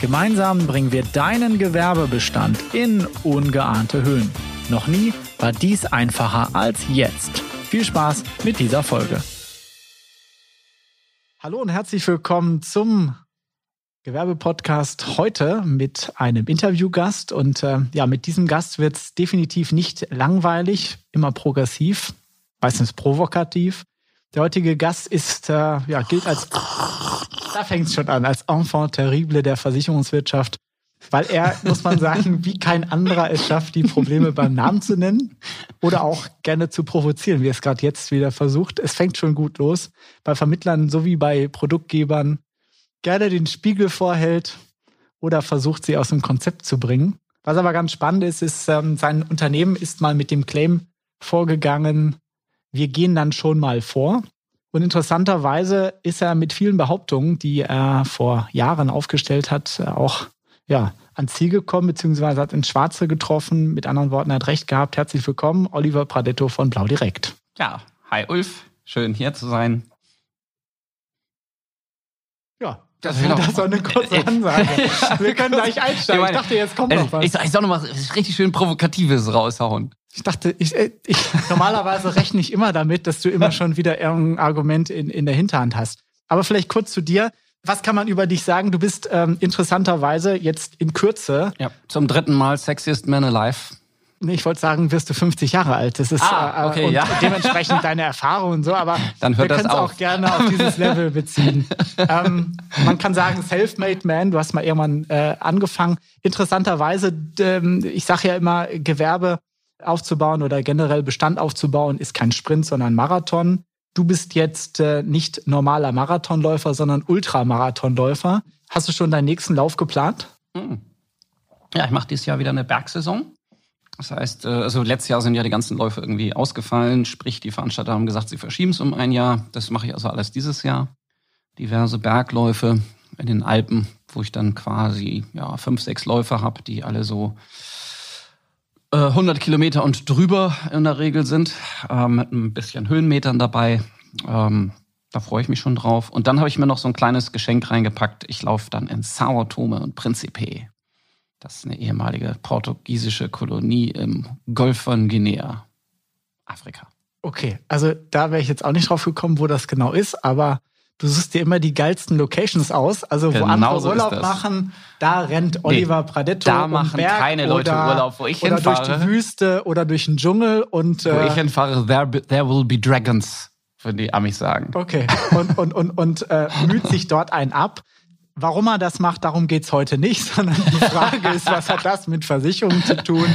Gemeinsam bringen wir deinen Gewerbebestand in ungeahnte Höhen. Noch nie war dies einfacher als jetzt. Viel Spaß mit dieser Folge. Hallo und herzlich willkommen zum Gewerbepodcast heute mit einem Interviewgast. Und äh, ja, mit diesem Gast wird es definitiv nicht langweilig, immer progressiv, meistens provokativ. Der heutige Gast ist, äh, ja, gilt als da fängt es schon an, als Enfant terrible der Versicherungswirtschaft. Weil er, muss man sagen, wie kein anderer es schafft, die Probleme beim Namen zu nennen oder auch gerne zu provozieren, wie er es gerade jetzt wieder versucht. Es fängt schon gut los. Bei Vermittlern sowie bei Produktgebern gerne den Spiegel vorhält oder versucht, sie aus dem Konzept zu bringen. Was aber ganz spannend ist, ist, ähm, sein Unternehmen ist mal mit dem Claim vorgegangen, wir gehen dann schon mal vor. Und interessanterweise ist er mit vielen Behauptungen, die er vor Jahren aufgestellt hat, auch ja, ans Ziel gekommen, beziehungsweise hat ins Schwarze getroffen. Mit anderen Worten, er hat recht gehabt. Herzlich willkommen, Oliver Pradetto von Blau Direkt. Ja, hi Ulf, schön hier zu sein. Ja, das, das war eine kurze Ansage. Wir können gleich einsteigen. Ich dachte, jetzt kommt noch was. Ich, ich soll noch mal richtig schön Provokatives raushauen. Ich dachte, ich, äh, ich, normalerweise rechne ich immer damit, dass du immer schon wieder irgendein Argument in, in der Hinterhand hast. Aber vielleicht kurz zu dir. Was kann man über dich sagen? Du bist ähm, interessanterweise jetzt in Kürze. Ja, zum dritten Mal Sexiest Man Alive. Nee, ich wollte sagen, wirst du 50 Jahre alt. Das ist ah, äh, okay, und ja. dementsprechend deine Erfahrung und so, aber Dann hört wir können es auch gerne auf dieses Level beziehen. ähm, man kann sagen, Self-Made Man, du hast mal irgendwann äh, angefangen. Interessanterweise, ähm, ich sage ja immer, Gewerbe aufzubauen oder generell Bestand aufzubauen, ist kein Sprint, sondern Marathon. Du bist jetzt äh, nicht normaler Marathonläufer, sondern Ultramarathonläufer. Hast du schon deinen nächsten Lauf geplant? Hm. Ja, ich mache dieses Jahr wieder eine Bergsaison. Das heißt, äh, also letztes Jahr sind ja die ganzen Läufe irgendwie ausgefallen, sprich die Veranstalter haben gesagt, sie verschieben es um ein Jahr. Das mache ich also alles dieses Jahr. Diverse Bergläufe in den Alpen, wo ich dann quasi ja fünf, sechs Läufe habe, die alle so 100 äh, Kilometer und drüber in der Regel sind, äh, mit ein bisschen Höhenmetern dabei. Ähm, da freue ich mich schon drauf. Und dann habe ich mir noch so ein kleines Geschenk reingepackt. Ich laufe dann in Sao Tome und Principe. Das ist eine ehemalige portugiesische Kolonie im Golf von Guinea, Afrika. Okay, also da wäre ich jetzt auch nicht drauf gekommen, wo das genau ist, aber du suchst dir immer die geilsten Locations aus. Also wo genau andere so Urlaub machen, da rennt Oliver nee, Pradetto Da machen Berg keine Leute oder, Urlaub, wo ich oder hinfahre. Oder durch die Wüste oder durch den Dschungel. Und, wo äh, ich hinfahre, there, there will be dragons, würden die Amis sagen. Okay, und, und, und, und äh, müht sich dort ein ab. Warum er das macht, darum geht's heute nicht, sondern die Frage ist, was hat das mit Versicherungen zu tun?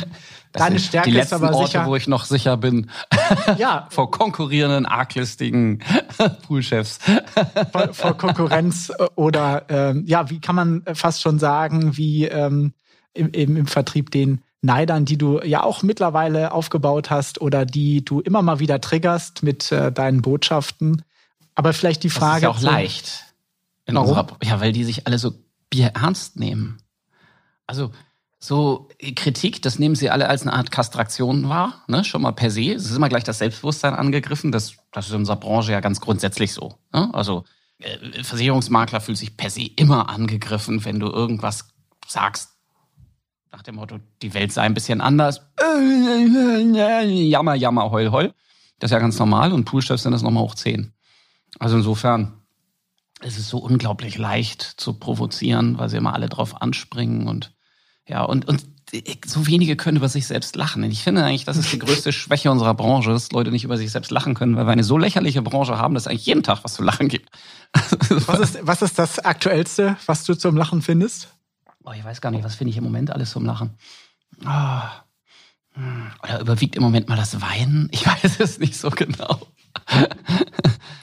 Deine Stärke die letzten ist aber Orte, sicher, wo ich noch sicher bin. Ja. vor konkurrierenden, arglistigen Poolchefs. vor, vor, Konkurrenz äh, oder ähm, ja, wie kann man fast schon sagen, wie ähm, im, im, im Vertrieb den Neidern, die du ja auch mittlerweile aufgebaut hast oder die du immer mal wieder triggerst mit äh, deinen Botschaften. Aber vielleicht die Frage. Das ist ja auch leicht. Warum? Unserer, ja, weil die sich alle so Bier ernst nehmen. Also so Kritik, das nehmen sie alle als eine Art Kastraktion wahr, ne? schon mal per se. Es ist immer gleich das Selbstbewusstsein angegriffen. Das, das ist in unserer Branche ja ganz grundsätzlich so. Ne? Also äh, Versicherungsmakler fühlt sich per se immer angegriffen, wenn du irgendwas sagst, nach dem Motto, die Welt sei ein bisschen anders. Jammer, jammer, heul, heul. Das ist ja ganz normal und Poolchefs sind das nochmal hoch 10. Also insofern, es ist so unglaublich leicht zu provozieren, weil sie immer alle drauf anspringen und ja, und, und so wenige können über sich selbst lachen. Ich finde eigentlich, das ist die größte Schwäche unserer Branche, dass Leute nicht über sich selbst lachen können, weil wir eine so lächerliche Branche haben, dass es eigentlich jeden Tag was zu lachen gibt. Was ist, was ist das Aktuellste, was du zum Lachen findest? Oh, ich weiß gar nicht, was finde ich im Moment alles zum Lachen? Oh. Oder überwiegt im Moment mal das Weinen? Ich weiß es nicht so genau.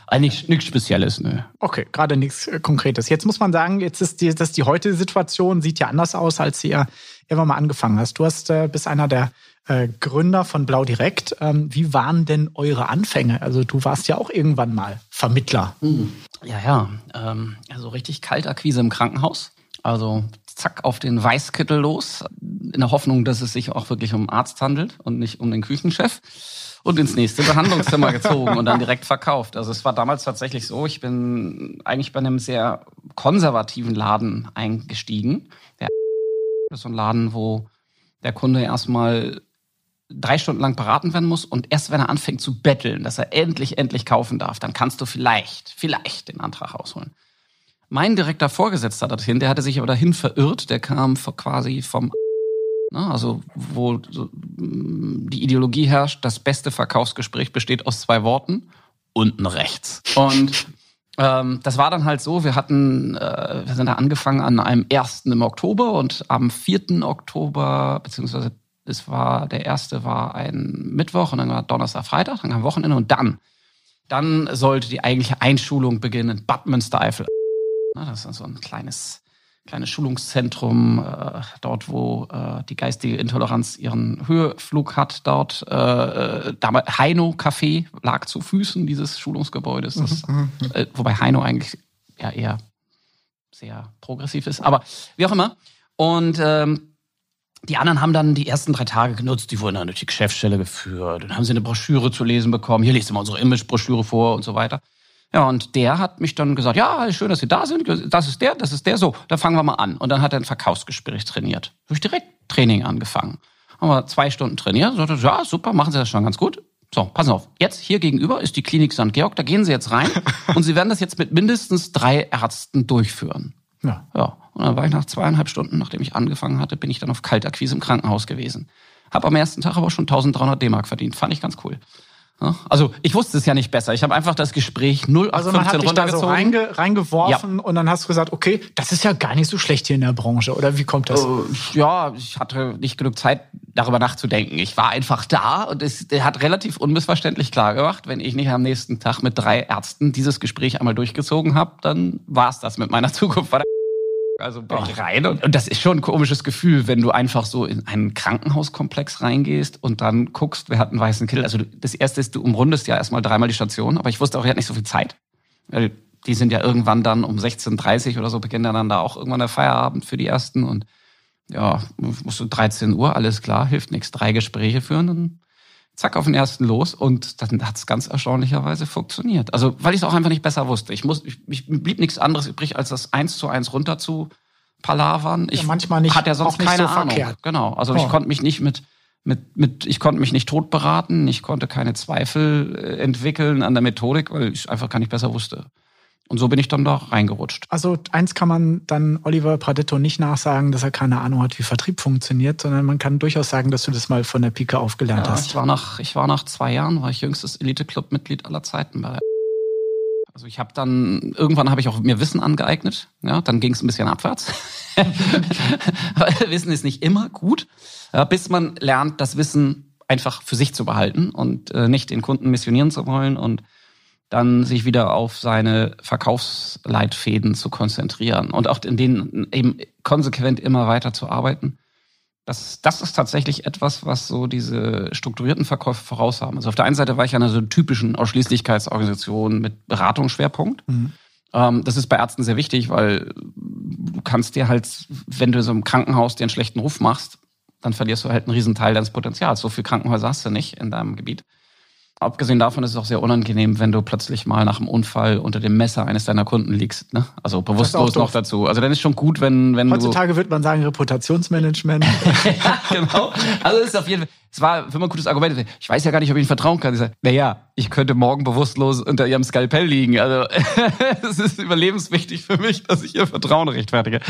Eigentlich nichts Spezielles, ne. Okay, gerade nichts äh, Konkretes. Jetzt muss man sagen, jetzt ist die, das die heutige Situation sieht ja anders aus, als sie ja irgendwann mal angefangen hast. Du hast äh, bist einer der äh, Gründer von Blau Direkt. Ähm, wie waren denn eure Anfänge? Also du warst ja auch irgendwann mal Vermittler. Hm. Ja, ja. Ähm, also richtig Kaltakquise im Krankenhaus. Also zack auf den Weißkittel los, in der Hoffnung, dass es sich auch wirklich um Arzt handelt und nicht um den Küchenchef und ins nächste Behandlungszimmer gezogen und dann direkt verkauft. Also es war damals tatsächlich so, ich bin eigentlich bei einem sehr konservativen Laden eingestiegen. Der ist so ein Laden, wo der Kunde erstmal drei Stunden lang beraten werden muss und erst wenn er anfängt zu betteln, dass er endlich, endlich kaufen darf, dann kannst du vielleicht, vielleicht den Antrag ausholen. Mein direkter Vorgesetzter dorthin, der hatte sich aber dahin verirrt, der kam quasi vom Ne? Also wo mm, die Ideologie herrscht, das beste Verkaufsgespräch besteht aus zwei Worten, unten rechts. Und ähm, das war dann halt so, wir hatten, äh, wir sind da angefangen an einem 1. im Oktober und am 4. Oktober, beziehungsweise es war, der erste war ein Mittwoch und dann war Donnerstag, Freitag, dann kam Wochenende und dann, dann sollte die eigentliche Einschulung beginnen in Bad Münstereifel. Das ist so ein kleines kleines Schulungszentrum, äh, dort wo äh, die geistige Intoleranz ihren Höheflug hat, dort äh, äh damals Heino Café lag zu Füßen dieses Schulungsgebäudes, das, mhm, mhm. äh, wobei Heino eigentlich ja eher sehr progressiv ist, aber wie auch immer. Und ähm, die anderen haben dann die ersten drei Tage genutzt, die wurden dann durch die Geschäftsstelle geführt, dann haben sie eine Broschüre zu lesen bekommen, hier lesen wir unsere Image-Broschüre vor und so weiter. Ja, und der hat mich dann gesagt, ja, schön, dass Sie da sind. Das ist der, das ist der. So, dann fangen wir mal an. Und dann hat er ein Verkaufsgespräch trainiert. Habe ich direkt Training angefangen. Haben wir zwei Stunden trainiert. Sagte, ja, super, machen Sie das schon ganz gut. So, passen auf. Jetzt hier gegenüber ist die Klinik St. Georg. Da gehen Sie jetzt rein und Sie werden das jetzt mit mindestens drei Ärzten durchführen. Ja. Ja. Und dann war ich nach zweieinhalb Stunden, nachdem ich angefangen hatte, bin ich dann auf Kaltakquise im Krankenhaus gewesen. Hab am ersten Tag aber schon 1300 D-Mark verdient. Fand ich ganz cool. Also ich wusste es ja nicht besser. Ich habe einfach das Gespräch 0 auf also 15 man hat dich runtergezogen. Da so reinge, reingeworfen ja. und dann hast du gesagt, okay, das ist ja gar nicht so schlecht hier in der Branche. Oder wie kommt das? Uh, ja, ich hatte nicht genug Zeit, darüber nachzudenken. Ich war einfach da und es hat relativ unmissverständlich klar gemacht, wenn ich nicht am nächsten Tag mit drei Ärzten dieses Gespräch einmal durchgezogen habe, dann war es das mit meiner Zukunft. Also bin ich rein und, und das ist schon ein komisches Gefühl, wenn du einfach so in einen Krankenhauskomplex reingehst und dann guckst, wer hat einen weißen Kittel. Also das erste ist, du umrundest ja erstmal dreimal die Station, aber ich wusste auch, er hat nicht so viel Zeit. Die sind ja irgendwann dann um 16.30 oder so beginnt dann da auch irgendwann der Feierabend für die ersten und ja, musst du 13 Uhr, alles klar, hilft nichts, drei Gespräche führen, dann zack auf den ersten los und dann hat es ganz erstaunlicherweise funktioniert. Also weil ich es auch einfach nicht besser wusste. Ich muss, ich, ich blieb nichts anderes übrig, als das eins zu eins runter zu palavern. Ich ja, manchmal nicht. Hat ja sonst keine so Ahnung. Verkehrt. Genau. Also oh. ich konnte mich nicht mit mit, mit, ich konnte mich nicht tot beraten, ich konnte keine Zweifel äh, entwickeln an der Methodik, weil ich einfach gar nicht besser wusste. Und so bin ich dann da reingerutscht. Also eins kann man dann Oliver Pradetto nicht nachsagen, dass er keine Ahnung hat, wie Vertrieb funktioniert, sondern man kann durchaus sagen, dass du das mal von der Pike aufgelernt ja, hast. Ich war nach, ich war nach zwei Jahren, war ich jüngstes Elite-Club-Mitglied aller Zeiten bei also ich habe dann, irgendwann habe ich auch mir Wissen angeeignet, ja, dann ging es ein bisschen abwärts. Wissen ist nicht immer gut, ja, bis man lernt, das Wissen einfach für sich zu behalten und äh, nicht den Kunden missionieren zu wollen und dann sich wieder auf seine Verkaufsleitfäden zu konzentrieren und auch in denen eben konsequent immer weiter zu arbeiten. Das, das ist tatsächlich etwas, was so diese strukturierten Verkäufe voraus haben. Also auf der einen Seite war ich an einer so typischen Ausschließlichkeitsorganisation mit Beratungsschwerpunkt. Mhm. Ähm, das ist bei Ärzten sehr wichtig, weil du kannst dir halt, wenn du so im Krankenhaus dir einen schlechten Ruf machst, dann verlierst du halt einen Riesenteil deines Potenzials. So viele Krankenhäuser hast du nicht in deinem Gebiet. Abgesehen davon ist es auch sehr unangenehm, wenn du plötzlich mal nach einem Unfall unter dem Messer eines deiner Kunden liegst. Ne? Also bewusstlos noch dazu. Also dann ist schon gut, wenn, wenn Heutzutage du würde man sagen Reputationsmanagement. ja, genau. Also es ist auf jeden Fall es war für ein gutes Argument. Ich weiß ja gar nicht, ob ich Ihnen vertrauen kann. Ich sage, naja, ich könnte morgen bewusstlos unter Ihrem Skalpell liegen. Also es ist überlebenswichtig für mich, dass ich Ihr Vertrauen rechtfertige.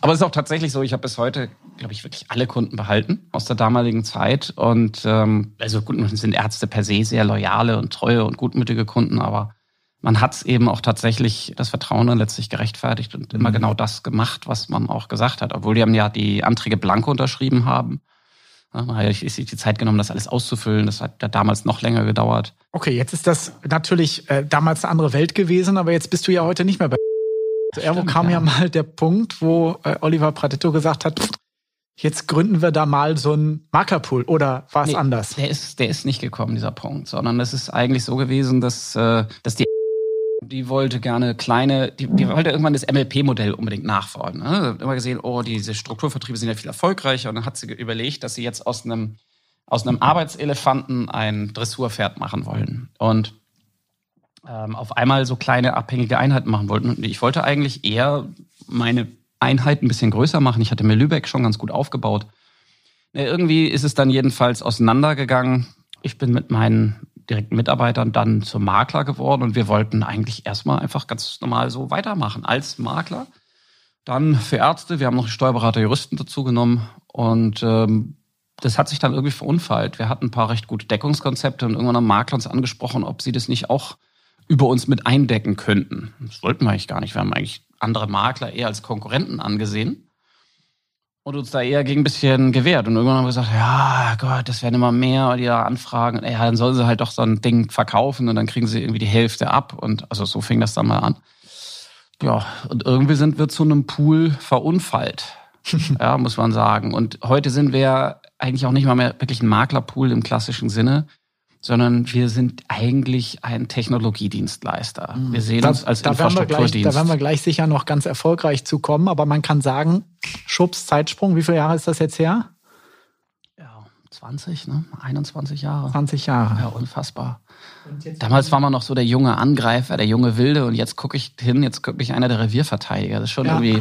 Aber es ist auch tatsächlich so, ich habe bis heute, glaube ich, wirklich alle Kunden behalten aus der damaligen Zeit. Und ähm, also gut, sind Ärzte per se sehr loyale und treue und gutmütige Kunden, aber man hat es eben auch tatsächlich das Vertrauen dann letztlich gerechtfertigt und immer mhm. genau das gemacht, was man auch gesagt hat. Obwohl die haben ja die Anträge blanko unterschrieben haben Habe ich sich die Zeit genommen, das alles auszufüllen. Das hat damals noch länger gedauert. Okay, jetzt ist das natürlich äh, damals eine andere Welt gewesen, aber jetzt bist du ja heute nicht mehr bei. Also irgendwo kam ja. ja. mal der Punkt, wo äh, Oliver Pradetto gesagt hat, jetzt gründen wir da mal so einen Maklerpool oder war es nee, anders? Der ist, der ist nicht gekommen, dieser Punkt, sondern es ist eigentlich so gewesen, dass, äh, dass die die wollte gerne kleine, die, die wollte irgendwann das MLP-Modell unbedingt nachfordern. Ne? Immer gesehen, oh, diese Strukturvertriebe sind ja viel erfolgreicher. Und dann hat sie überlegt, dass sie jetzt aus einem, aus einem Arbeitselefanten ein Dressurpferd machen wollen. Und ähm, auf einmal so kleine abhängige Einheiten machen wollten. Und ich wollte eigentlich eher meine Einheit ein bisschen größer machen. Ich hatte mir Lübeck schon ganz gut aufgebaut. Irgendwie ist es dann jedenfalls auseinandergegangen. Ich bin mit meinen direkten Mitarbeitern dann zum Makler geworden und wir wollten eigentlich erstmal einfach ganz normal so weitermachen als Makler. Dann für Ärzte, wir haben noch Steuerberater, Juristen dazu genommen und ähm, das hat sich dann irgendwie verunfallt. Wir hatten ein paar recht gute Deckungskonzepte und irgendwann haben Makler uns angesprochen, ob sie das nicht auch über uns mit eindecken könnten. Das wollten wir eigentlich gar nicht. Wir haben eigentlich andere Makler eher als Konkurrenten angesehen und uns da eher gegen ein bisschen gewehrt. Und irgendwann haben wir gesagt, ja Gott, das werden immer mehr, die da anfragen. Ja, dann sollen sie halt doch so ein Ding verkaufen und dann kriegen sie irgendwie die Hälfte ab. Und also so fing das dann mal an. Ja, und irgendwie sind wir zu einem Pool verunfallt. ja, muss man sagen. Und heute sind wir eigentlich auch nicht mal mehr wirklich ein Maklerpool im klassischen Sinne, sondern wir sind eigentlich ein Technologiedienstleister. Mhm. Wir sehen da, uns als da Infrastrukturdienst. Gleich, da werden wir gleich sicher noch ganz erfolgreich zu kommen, aber man kann sagen, Schubs Zeitsprung, wie viele Jahre ist das jetzt her? Ja, 20, ne? 21 Jahre. 20 Jahre. Ja, unfassbar. Damals war man noch so der junge Angreifer, der junge Wilde und jetzt gucke ich hin, jetzt gucke ich einer der Revierverteidiger. Das ist schon ja. irgendwie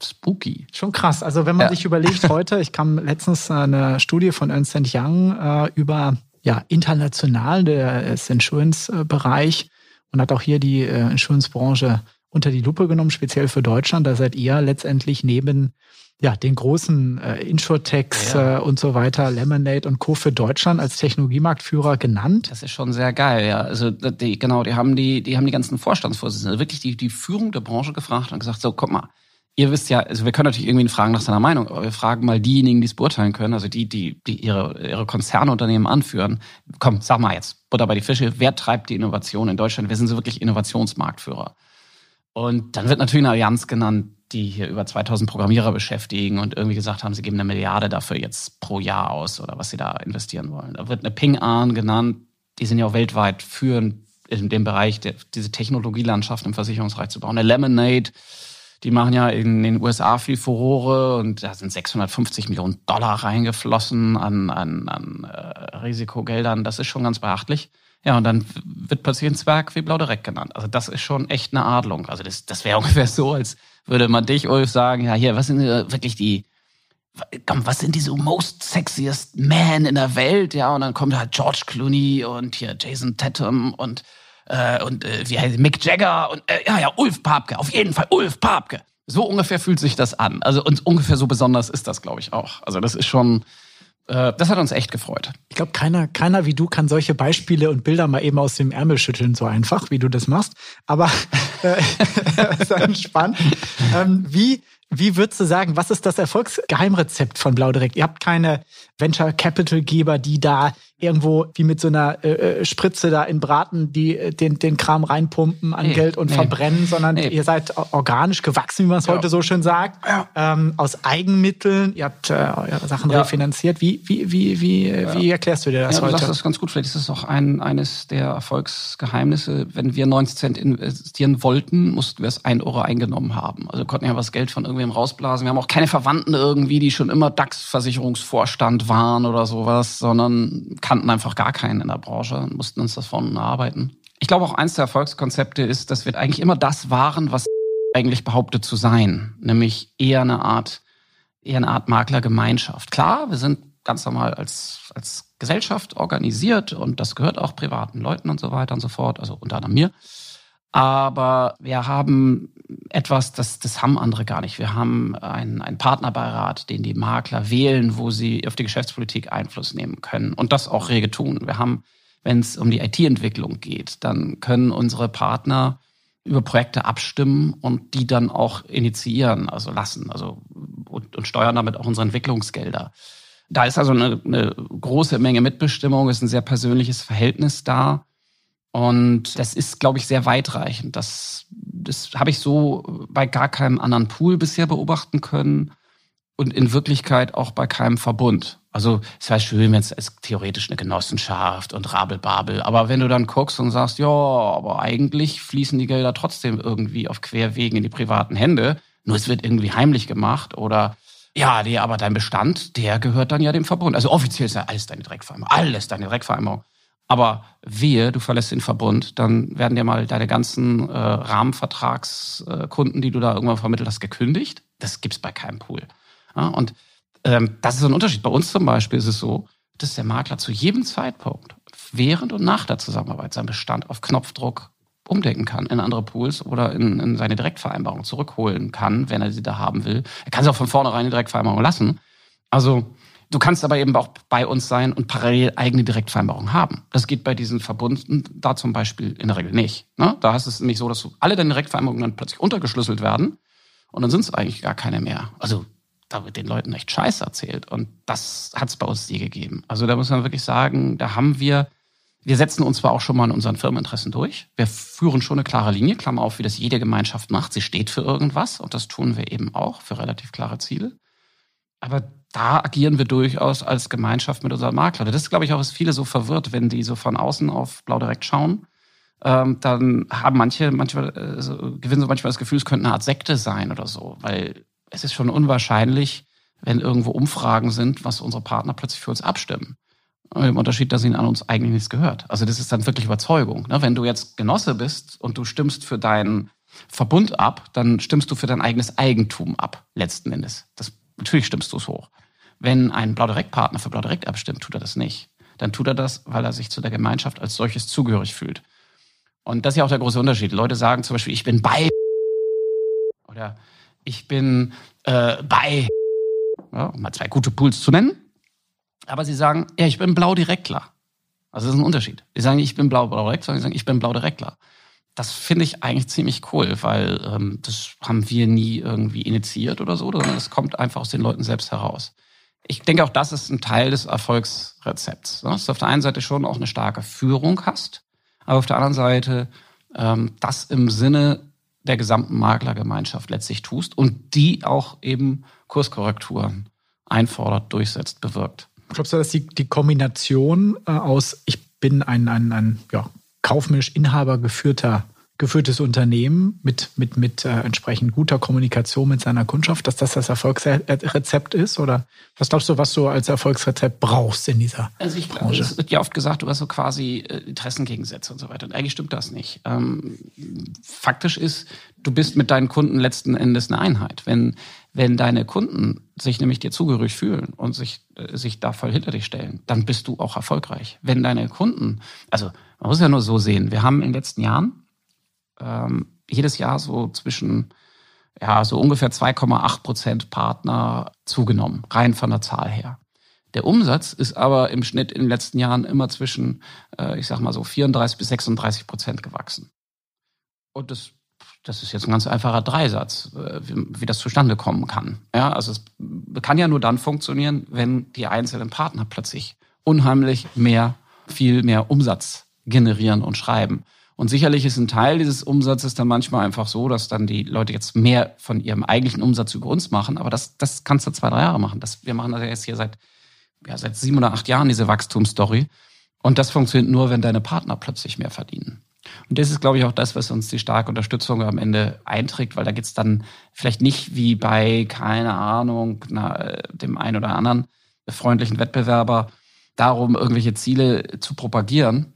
spooky. Schon krass. Also wenn man ja. sich überlegt heute, ich kam letztens eine Studie von Ernst Young äh, über ja, international, der ist Insurance-Bereich und hat auch hier die äh, Insurance-Branche unter die Lupe genommen, speziell für Deutschland. Da seid ihr letztendlich neben ja, den großen äh, Insurtechs ja. äh, und so weiter, Lemonade und Co. für Deutschland als Technologiemarktführer genannt. Das ist schon sehr geil, ja. Also die, genau, die haben die, die haben die ganzen Vorstandsvorsitzenden, wirklich die, die Führung der Branche gefragt und gesagt, so, guck mal, ihr wisst ja, also wir können natürlich irgendwie fragen nach seiner Meinung, aber wir fragen mal diejenigen, die es beurteilen können, also die, die, die ihre, ihre Konzernunternehmen anführen. Komm, sag mal jetzt, Butter bei die Fische, wer treibt die Innovation in Deutschland? Wir sind so wirklich Innovationsmarktführer. Und dann wird natürlich eine Allianz genannt, die hier über 2000 Programmierer beschäftigen und irgendwie gesagt haben, sie geben eine Milliarde dafür jetzt pro Jahr aus oder was sie da investieren wollen. Da wird eine Ping-An genannt, die sind ja auch weltweit führend in dem Bereich, der, diese Technologielandschaft im Versicherungsreich zu bauen. Eine Lemonade, die machen ja in den USA viel Furore und da sind 650 Millionen Dollar reingeflossen an, an, an äh, Risikogeldern. Das ist schon ganz beachtlich. Ja, und dann wird plötzlich ein Zwerg wie Blau direkt genannt. Also das ist schon echt eine Adlung. Also das, das wäre ungefähr so, als würde man dich, Ulf, sagen, ja hier, was sind wirklich die, komm, was sind diese most sexiest men in der Welt? Ja, und dann kommt halt George Clooney und hier Jason Tatum und äh, und äh, wie heißt Mick Jagger und äh, ja, ja, Ulf Papke, auf jeden Fall Ulf Papke. So ungefähr fühlt sich das an. Also und ungefähr so besonders ist das, glaube ich, auch. Also das ist schon, äh, das hat uns echt gefreut. Ich glaube, keiner, keiner wie du kann solche Beispiele und Bilder mal eben aus dem Ärmel schütteln, so einfach, wie du das machst. Aber äh, ist entspannt. Ähm, wie, wie würdest du sagen, was ist das Erfolgsgeheimrezept von Blau Direkt? Ihr habt keine Venture Capital Geber, die da irgendwo wie mit so einer äh, äh, Spritze da in Braten die äh, den, den Kram reinpumpen an nee, Geld und nee. verbrennen, sondern nee. ihr seid organisch gewachsen, wie man es ja. heute so schön sagt, ja. ähm, aus Eigenmitteln. Ihr habt äh, eure Sachen ja. refinanziert. Wie, wie, wie, wie, wie erklärst du dir das ja, heute? Du sagst das ganz gut. Vielleicht ist das auch ein, eines der Erfolgsgeheimnisse. Wenn wir 90 Cent investieren wollten, mussten wir es ein Euro eingenommen haben. Also konnten ja was Geld von irgendwem rausblasen. Wir haben auch keine Verwandten irgendwie, die schon immer DAX-Versicherungsvorstand waren oder sowas, sondern kannten einfach gar keinen in der Branche und mussten uns das von erarbeiten. Ich glaube auch eins der Erfolgskonzepte ist, dass wir eigentlich immer das waren, was eigentlich behauptet zu sein, nämlich eher eine Art, eher eine Art Maklergemeinschaft. Klar, wir sind ganz normal als, als Gesellschaft organisiert und das gehört auch privaten Leuten und so weiter und so fort, also unter anderem mir. Aber wir haben etwas, das, das haben andere gar nicht. Wir haben einen, einen Partnerbeirat, den die Makler wählen, wo sie auf die Geschäftspolitik Einfluss nehmen können und das auch rege tun. Wir haben, wenn es um die IT-Entwicklung geht, dann können unsere Partner über Projekte abstimmen und die dann auch initiieren, also lassen, also und, und steuern damit auch unsere Entwicklungsgelder. Da ist also eine, eine große Menge Mitbestimmung, ist ein sehr persönliches Verhältnis da. Und das ist, glaube ich, sehr weitreichend. Das, das habe ich so bei gar keinem anderen Pool bisher beobachten können und in Wirklichkeit auch bei keinem Verbund. Also es wäre schön, wenn es theoretisch eine Genossenschaft und Rabelbabel, aber wenn du dann guckst und sagst, ja, aber eigentlich fließen die Gelder trotzdem irgendwie auf Querwegen in die privaten Hände, nur es wird irgendwie heimlich gemacht oder ja, nee, aber dein Bestand, der gehört dann ja dem Verbund. Also offiziell ist ja alles deine Dreckvereinbarung, alles deine Dreckvereinbarung. Aber wehe, du verlässt den Verbund, dann werden dir mal deine ganzen äh, Rahmenvertragskunden, die du da irgendwann vermittelt hast, gekündigt. Das gibt's bei keinem Pool. Ja, und ähm, das ist ein Unterschied. Bei uns zum Beispiel ist es so, dass der Makler zu jedem Zeitpunkt, während und nach der Zusammenarbeit, seinen Bestand auf Knopfdruck umdecken kann in andere Pools oder in, in seine Direktvereinbarung zurückholen kann, wenn er sie da haben will. Er kann sie auch von vornherein die Direktvereinbarung lassen. Also Du kannst aber eben auch bei uns sein und parallel eigene Direktvereinbarungen haben. Das geht bei diesen Verbunden da zum Beispiel in der Regel nicht. Ne? Da ist es nämlich so, dass alle deine Direktvereinbarungen dann plötzlich untergeschlüsselt werden und dann sind es eigentlich gar keine mehr. Also da wird den Leuten echt Scheiß erzählt und das hat es bei uns nie gegeben. Also da muss man wirklich sagen, da haben wir, wir setzen uns zwar auch schon mal in unseren Firmeninteressen durch. Wir führen schon eine klare Linie, Klammer auf, wie das jede Gemeinschaft macht. Sie steht für irgendwas und das tun wir eben auch für relativ klare Ziele. Aber da agieren wir durchaus als Gemeinschaft mit unseren Maklern. Das ist, glaube ich, auch, was viele so verwirrt, wenn die so von außen auf Blau direkt schauen. Ähm, dann haben manche, manchmal, äh, so, gewinnen so manchmal das Gefühl, es könnte eine Art Sekte sein oder so, weil es ist schon unwahrscheinlich, wenn irgendwo Umfragen sind, was unsere Partner plötzlich für uns abstimmen. Mit dem Unterschied, dass ihnen an uns eigentlich nichts gehört. Also das ist dann wirklich Überzeugung. Ne? Wenn du jetzt Genosse bist und du stimmst für deinen Verbund ab, dann stimmst du für dein eigenes Eigentum ab, letzten Endes. Das, natürlich stimmst du es hoch. Wenn ein Blau-Direkt-Partner für Blau-Direkt abstimmt, tut er das nicht. Dann tut er das, weil er sich zu der Gemeinschaft als solches zugehörig fühlt. Und das ist ja auch der große Unterschied. Leute sagen zum Beispiel, ich bin bei oder ich bin äh, bei, ja, um mal zwei gute Pools zu nennen. Aber sie sagen, ja, ich bin Blau-Direktler. Also das ist ein Unterschied. Die sagen ich bin Blau-Direkt, sondern sie sagen, ich bin Blau-Direktler. Das finde ich eigentlich ziemlich cool, weil ähm, das haben wir nie irgendwie initiiert oder so, sondern es kommt einfach aus den Leuten selbst heraus ich denke, auch das ist ein Teil des Erfolgsrezepts. Ne? Dass du auf der einen Seite schon auch eine starke Führung hast, aber auf der anderen Seite ähm, das im Sinne der gesamten Maklergemeinschaft letztlich tust und die auch eben Kurskorrekturen einfordert, durchsetzt, bewirkt. Glaubst du, dass die, die Kombination äh, aus, ich bin ein, ein, ein ja, kaufmännisch inhabergeführter geführtes Unternehmen mit, mit, mit äh, entsprechend guter Kommunikation mit seiner Kundschaft, dass das das Erfolgsrezept ist? Oder was glaubst du, was du als Erfolgsrezept brauchst in dieser also ich glaube, Es wird ja oft gesagt, du hast so quasi äh, Interessengegensätze und so weiter. Und eigentlich stimmt das nicht. Ähm, faktisch ist, du bist mit deinen Kunden letzten Endes eine Einheit. Wenn, wenn deine Kunden sich nämlich dir zugehörig fühlen und sich, äh, sich da voll hinter dich stellen, dann bist du auch erfolgreich. Wenn deine Kunden, also man muss ja nur so sehen, wir haben in den letzten Jahren ähm, jedes Jahr so zwischen ja, so ungefähr 2,8 Prozent Partner zugenommen, rein von der Zahl her. Der Umsatz ist aber im Schnitt in den letzten Jahren immer zwischen, äh, ich sag mal so 34 bis 36 Prozent gewachsen. Und das, das ist jetzt ein ganz einfacher Dreisatz, äh, wie, wie das zustande kommen kann. Ja, also es kann ja nur dann funktionieren, wenn die einzelnen Partner plötzlich unheimlich mehr, viel mehr Umsatz generieren und schreiben. Und sicherlich ist ein Teil dieses Umsatzes dann manchmal einfach so, dass dann die Leute jetzt mehr von ihrem eigentlichen Umsatz über uns machen. Aber das, das kannst du zwei, drei Jahre machen. Das, wir machen das ja jetzt hier seit, ja, seit sieben oder acht Jahren, diese Wachstumsstory. Und das funktioniert nur, wenn deine Partner plötzlich mehr verdienen. Und das ist, glaube ich, auch das, was uns die starke Unterstützung am Ende einträgt, weil da geht's dann vielleicht nicht wie bei, keine Ahnung, na, dem einen oder anderen freundlichen Wettbewerber darum, irgendwelche Ziele zu propagieren,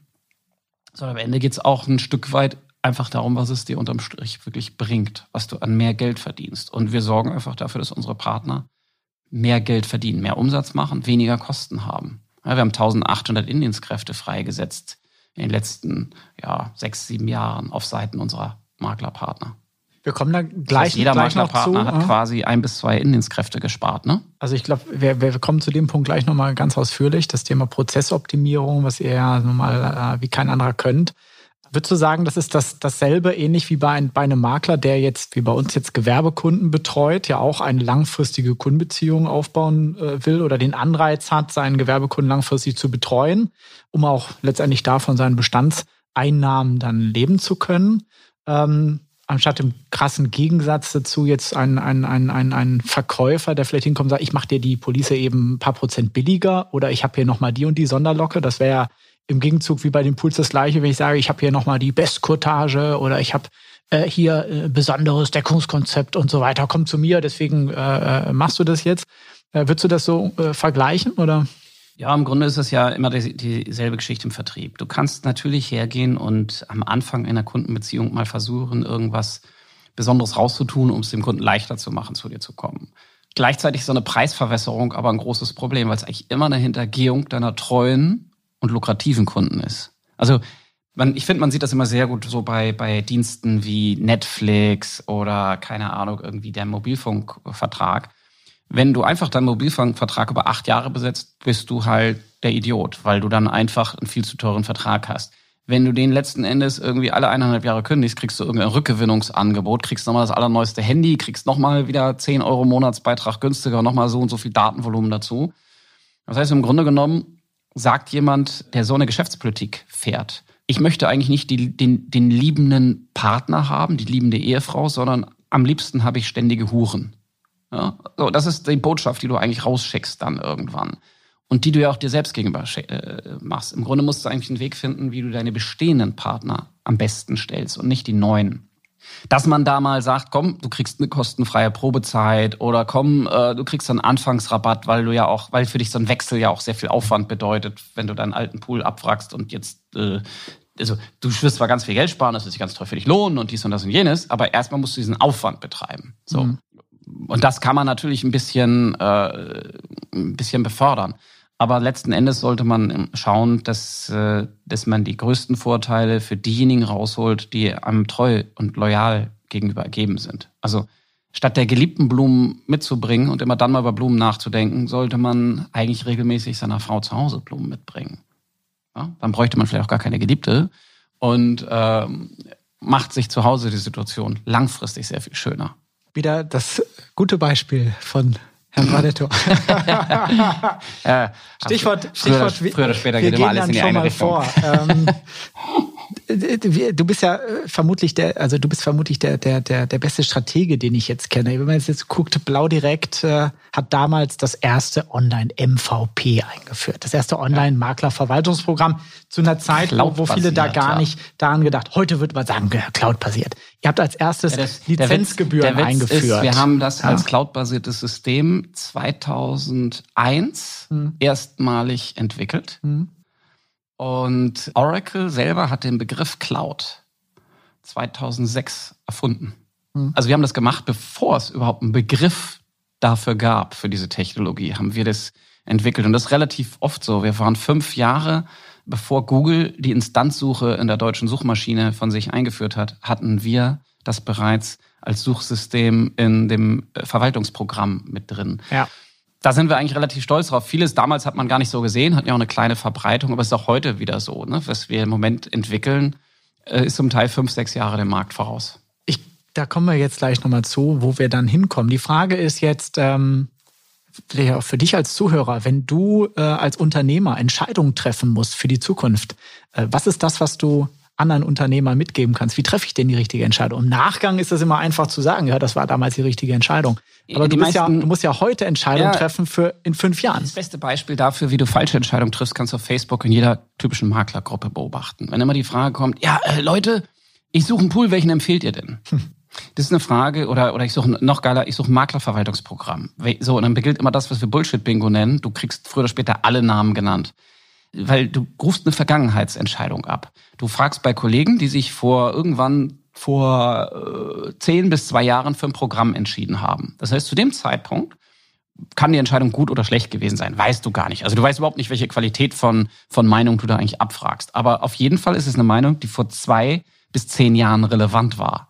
sondern am Ende geht es auch ein Stück weit einfach darum, was es dir unterm Strich wirklich bringt, was du an mehr Geld verdienst. Und wir sorgen einfach dafür, dass unsere Partner mehr Geld verdienen, mehr Umsatz machen, weniger Kosten haben. Ja, wir haben 1800 Indienstkräfte freigesetzt in den letzten ja, sechs, sieben Jahren auf Seiten unserer Maklerpartner. Wir kommen da gleich, das heißt, jeder gleich Maklerpartner noch zu. hat quasi ein bis zwei Indienstkräfte gespart, ne? Also ich glaube, wir, wir kommen zu dem Punkt gleich nochmal ganz ausführlich. Das Thema Prozessoptimierung, was ihr ja nun mal äh, wie kein anderer könnt. Würdest du sagen, das ist das, dasselbe, ähnlich wie bei, ein, bei einem Makler, der jetzt, wie bei uns jetzt Gewerbekunden betreut, ja auch eine langfristige Kundenbeziehung aufbauen äh, will oder den Anreiz hat, seinen Gewerbekunden langfristig zu betreuen, um auch letztendlich davon seinen Bestandseinnahmen dann leben zu können? Ähm, anstatt im krassen Gegensatz dazu jetzt ein, ein, ein, ein, ein Verkäufer, der vielleicht hinkommt und sagt, ich mache dir die Police eben ein paar Prozent billiger oder ich habe hier nochmal die und die Sonderlocke. Das wäre ja im Gegenzug wie bei den Pools das gleiche, wenn ich sage, ich habe hier nochmal die Bestkurtage oder ich habe äh, hier äh, besonderes Deckungskonzept und so weiter, komm zu mir, deswegen äh, äh, machst du das jetzt. Äh, würdest du das so vergleichen oder? Ja, im Grunde ist es ja immer die, dieselbe Geschichte im Vertrieb. Du kannst natürlich hergehen und am Anfang einer Kundenbeziehung mal versuchen, irgendwas Besonderes rauszutun, um es dem Kunden leichter zu machen, zu dir zu kommen. Gleichzeitig ist so eine Preisverwässerung aber ein großes Problem, weil es eigentlich immer eine Hintergehung deiner treuen und lukrativen Kunden ist. Also man, ich finde, man sieht das immer sehr gut so bei, bei Diensten wie Netflix oder keine Ahnung, irgendwie der Mobilfunkvertrag. Wenn du einfach deinen Mobilfunkvertrag über acht Jahre besetzt, bist du halt der Idiot, weil du dann einfach einen viel zu teuren Vertrag hast. Wenn du den letzten Endes irgendwie alle eineinhalb Jahre kündigst, kriegst du irgendein Rückgewinnungsangebot, kriegst nochmal das allerneueste Handy, kriegst nochmal wieder 10 Euro Monatsbeitrag günstiger, nochmal so und so viel Datenvolumen dazu. Das heißt, im Grunde genommen sagt jemand, der so eine Geschäftspolitik fährt. Ich möchte eigentlich nicht die, den, den liebenden Partner haben, die liebende Ehefrau, sondern am liebsten habe ich ständige Huren. Ja? So, das ist die Botschaft, die du eigentlich rausschickst dann irgendwann. Und die du ja auch dir selbst gegenüber äh, machst. Im Grunde musst du eigentlich einen Weg finden, wie du deine bestehenden Partner am besten stellst und nicht die neuen dass man da mal sagt, komm, du kriegst eine kostenfreie Probezeit oder komm, äh, du kriegst einen Anfangsrabatt, weil du ja auch, weil für dich so ein Wechsel ja auch sehr viel Aufwand bedeutet, wenn du deinen alten Pool abwrackst und jetzt, äh, also du wirst zwar ganz viel Geld sparen, das wird sich ganz toll für dich lohnen und dies und das und jenes, aber erstmal musst du diesen Aufwand betreiben. So. Mhm. Und das kann man natürlich ein bisschen, äh, ein bisschen befördern. Aber letzten Endes sollte man schauen, dass, äh, dass man die größten Vorteile für diejenigen rausholt, die einem treu und loyal gegenüber ergeben sind. Also statt der geliebten Blumen mitzubringen und immer dann mal über Blumen nachzudenken, sollte man eigentlich regelmäßig seiner Frau zu Hause Blumen mitbringen. Ja? Dann bräuchte man vielleicht auch gar keine Geliebte und ähm, macht sich zu Hause die Situation langfristig sehr viel schöner. Wieder das gute Beispiel von Herr Radetto. ja, Stichwort, Stichwort früher, oder später geht immer alles in die eine Richtung. Ähm, du bist ja äh, vermutlich der, also du bist vermutlich der, der, der, der beste Stratege, den ich jetzt kenne. Wenn man jetzt guckt, Blau Direkt äh, hat damals das erste Online-MVP eingeführt. Das erste Online-Makler-Verwaltungsprogramm zu einer Zeit, wo viele da gar ja. nicht daran gedacht. Heute würde man sagen, Cloud-basiert. Ihr habt als erstes ja, das, Lizenzgebühren der Witz, der Witz eingeführt. Ist, wir haben das ja. als Cloud-basiertes System 2001 hm. erstmalig entwickelt. Hm. Und Oracle selber hat den Begriff Cloud 2006 erfunden. Hm. Also wir haben das gemacht, bevor es überhaupt einen Begriff dafür gab, für diese Technologie, haben wir das entwickelt. Und das ist relativ oft so. Wir waren fünf Jahre, bevor Google die Instanzsuche in der deutschen Suchmaschine von sich eingeführt hat, hatten wir das bereits als Suchsystem in dem äh, Verwaltungsprogramm mit drin. Ja da sind wir eigentlich relativ stolz drauf. Vieles damals hat man gar nicht so gesehen, hat ja auch eine kleine Verbreitung, aber es ist auch heute wieder so. Ne? Was wir im Moment entwickeln, äh, ist zum Teil fünf, sechs Jahre dem Markt voraus. Ich, da kommen wir jetzt gleich nochmal zu, wo wir dann hinkommen. Die Frage ist jetzt, ähm, für dich als Zuhörer, wenn du äh, als Unternehmer Entscheidungen treffen musst für die Zukunft, äh, was ist das, was du anderen Unternehmern mitgeben kannst. Wie treffe ich denn die richtige Entscheidung? Im Nachgang ist es immer einfach zu sagen, ja, das war damals die richtige Entscheidung. Aber du, meisten, ja, du, musst ja heute Entscheidungen ja, treffen für in fünf Jahren. Das beste Beispiel dafür, wie du falsche Entscheidungen triffst, kannst du auf Facebook in jeder typischen Maklergruppe beobachten. Wenn immer die Frage kommt, ja, äh, Leute, ich suche einen Pool, welchen empfehlt ihr denn? Hm. Das ist eine Frage, oder, oder ich suche noch geiler, ich suche ein Maklerverwaltungsprogramm. So, und dann beginnt immer das, was wir Bullshit-Bingo nennen. Du kriegst früher oder später alle Namen genannt weil du rufst eine Vergangenheitsentscheidung ab. Du fragst bei Kollegen, die sich vor irgendwann vor äh, zehn bis zwei Jahren für ein Programm entschieden haben. Das heißt, zu dem Zeitpunkt kann die Entscheidung gut oder schlecht gewesen sein, weißt du gar nicht. Also du weißt überhaupt nicht, welche Qualität von, von Meinung du da eigentlich abfragst. Aber auf jeden Fall ist es eine Meinung, die vor zwei bis zehn Jahren relevant war.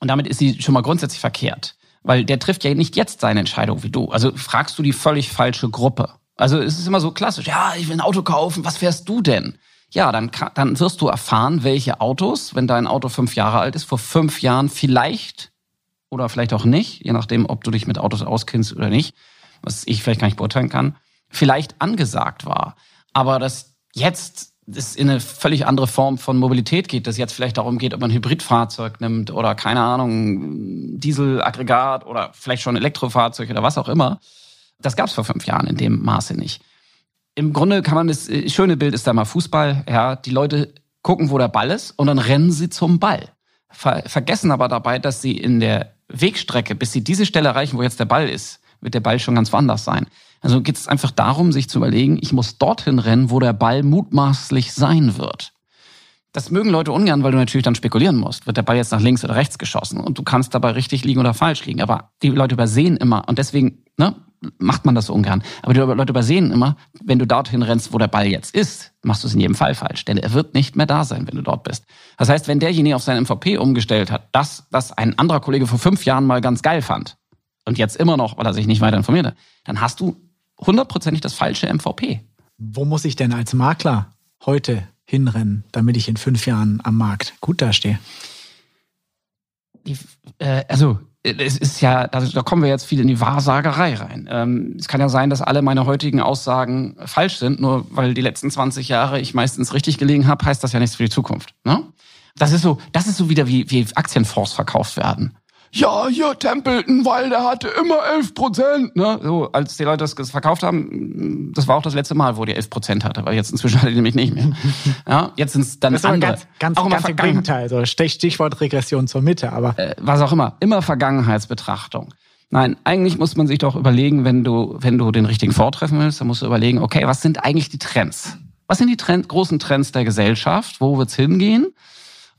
Und damit ist sie schon mal grundsätzlich verkehrt. Weil der trifft ja nicht jetzt seine Entscheidung wie du. Also fragst du die völlig falsche Gruppe. Also es ist immer so klassisch, ja, ich will ein Auto kaufen, was fährst du denn? ja, dann, dann wirst du erfahren, welche Autos, wenn dein Auto fünf Jahre alt ist, vor fünf Jahren vielleicht oder vielleicht auch nicht, je nachdem, ob du dich mit Autos auskennst oder nicht, was ich vielleicht gar nicht beurteilen kann, vielleicht angesagt war. Aber dass jetzt es in eine völlig andere Form von Mobilität geht, dass jetzt vielleicht darum geht, ob man ein Hybridfahrzeug nimmt oder keine Ahnung, Dieselaggregat oder vielleicht schon Elektrofahrzeug oder was auch immer. Das gab es vor fünf Jahren in dem Maße nicht. Im Grunde kann man das äh, schöne Bild ist da mal Fußball. Ja, die Leute gucken, wo der Ball ist und dann rennen sie zum Ball. Ver vergessen aber dabei, dass sie in der Wegstrecke, bis sie diese Stelle erreichen, wo jetzt der Ball ist, wird der Ball schon ganz woanders sein. Also geht es einfach darum, sich zu überlegen, ich muss dorthin rennen, wo der Ball mutmaßlich sein wird. Das mögen Leute ungern, weil du natürlich dann spekulieren musst. Wird der Ball jetzt nach links oder rechts geschossen? Und du kannst dabei richtig liegen oder falsch liegen. Aber die Leute übersehen immer. Und deswegen ne, macht man das so ungern. Aber die Leute übersehen immer, wenn du dorthin rennst, wo der Ball jetzt ist, machst du es in jedem Fall falsch. Denn er wird nicht mehr da sein, wenn du dort bist. Das heißt, wenn derjenige auf sein MVP umgestellt hat, das, was ein anderer Kollege vor fünf Jahren mal ganz geil fand und jetzt immer noch, weil er sich nicht weiter informiert hat, dann hast du hundertprozentig das falsche MVP. Wo muss ich denn als Makler heute hinrennen, damit ich in fünf Jahren am Markt gut dastehe? Die, äh, also es ist ja, da kommen wir jetzt viel in die Wahrsagerei rein. Ähm, es kann ja sein, dass alle meine heutigen Aussagen falsch sind, nur weil die letzten 20 Jahre ich meistens richtig gelegen habe, heißt das ja nichts für die Zukunft. Ne? Das ist so, das ist so wieder wie, wie Aktienfonds verkauft werden ja, hier Templeton, weil der hatte immer 11 Prozent. Ne? So, als die Leute das verkauft haben, das war auch das letzte Mal, wo die 11 Prozent hatte, weil jetzt inzwischen hat er nämlich nicht mehr. Ja, jetzt sind es dann das ist andere. Ganz, ganz, auch ganz im Gegenteil, so Stichwort Regression zur Mitte, aber. Äh, was auch immer, immer Vergangenheitsbetrachtung. Nein, eigentlich muss man sich doch überlegen, wenn du, wenn du den richtigen vortreffen willst, dann musst du überlegen, okay, was sind eigentlich die Trends? Was sind die Trend, großen Trends der Gesellschaft? Wo wird's hingehen?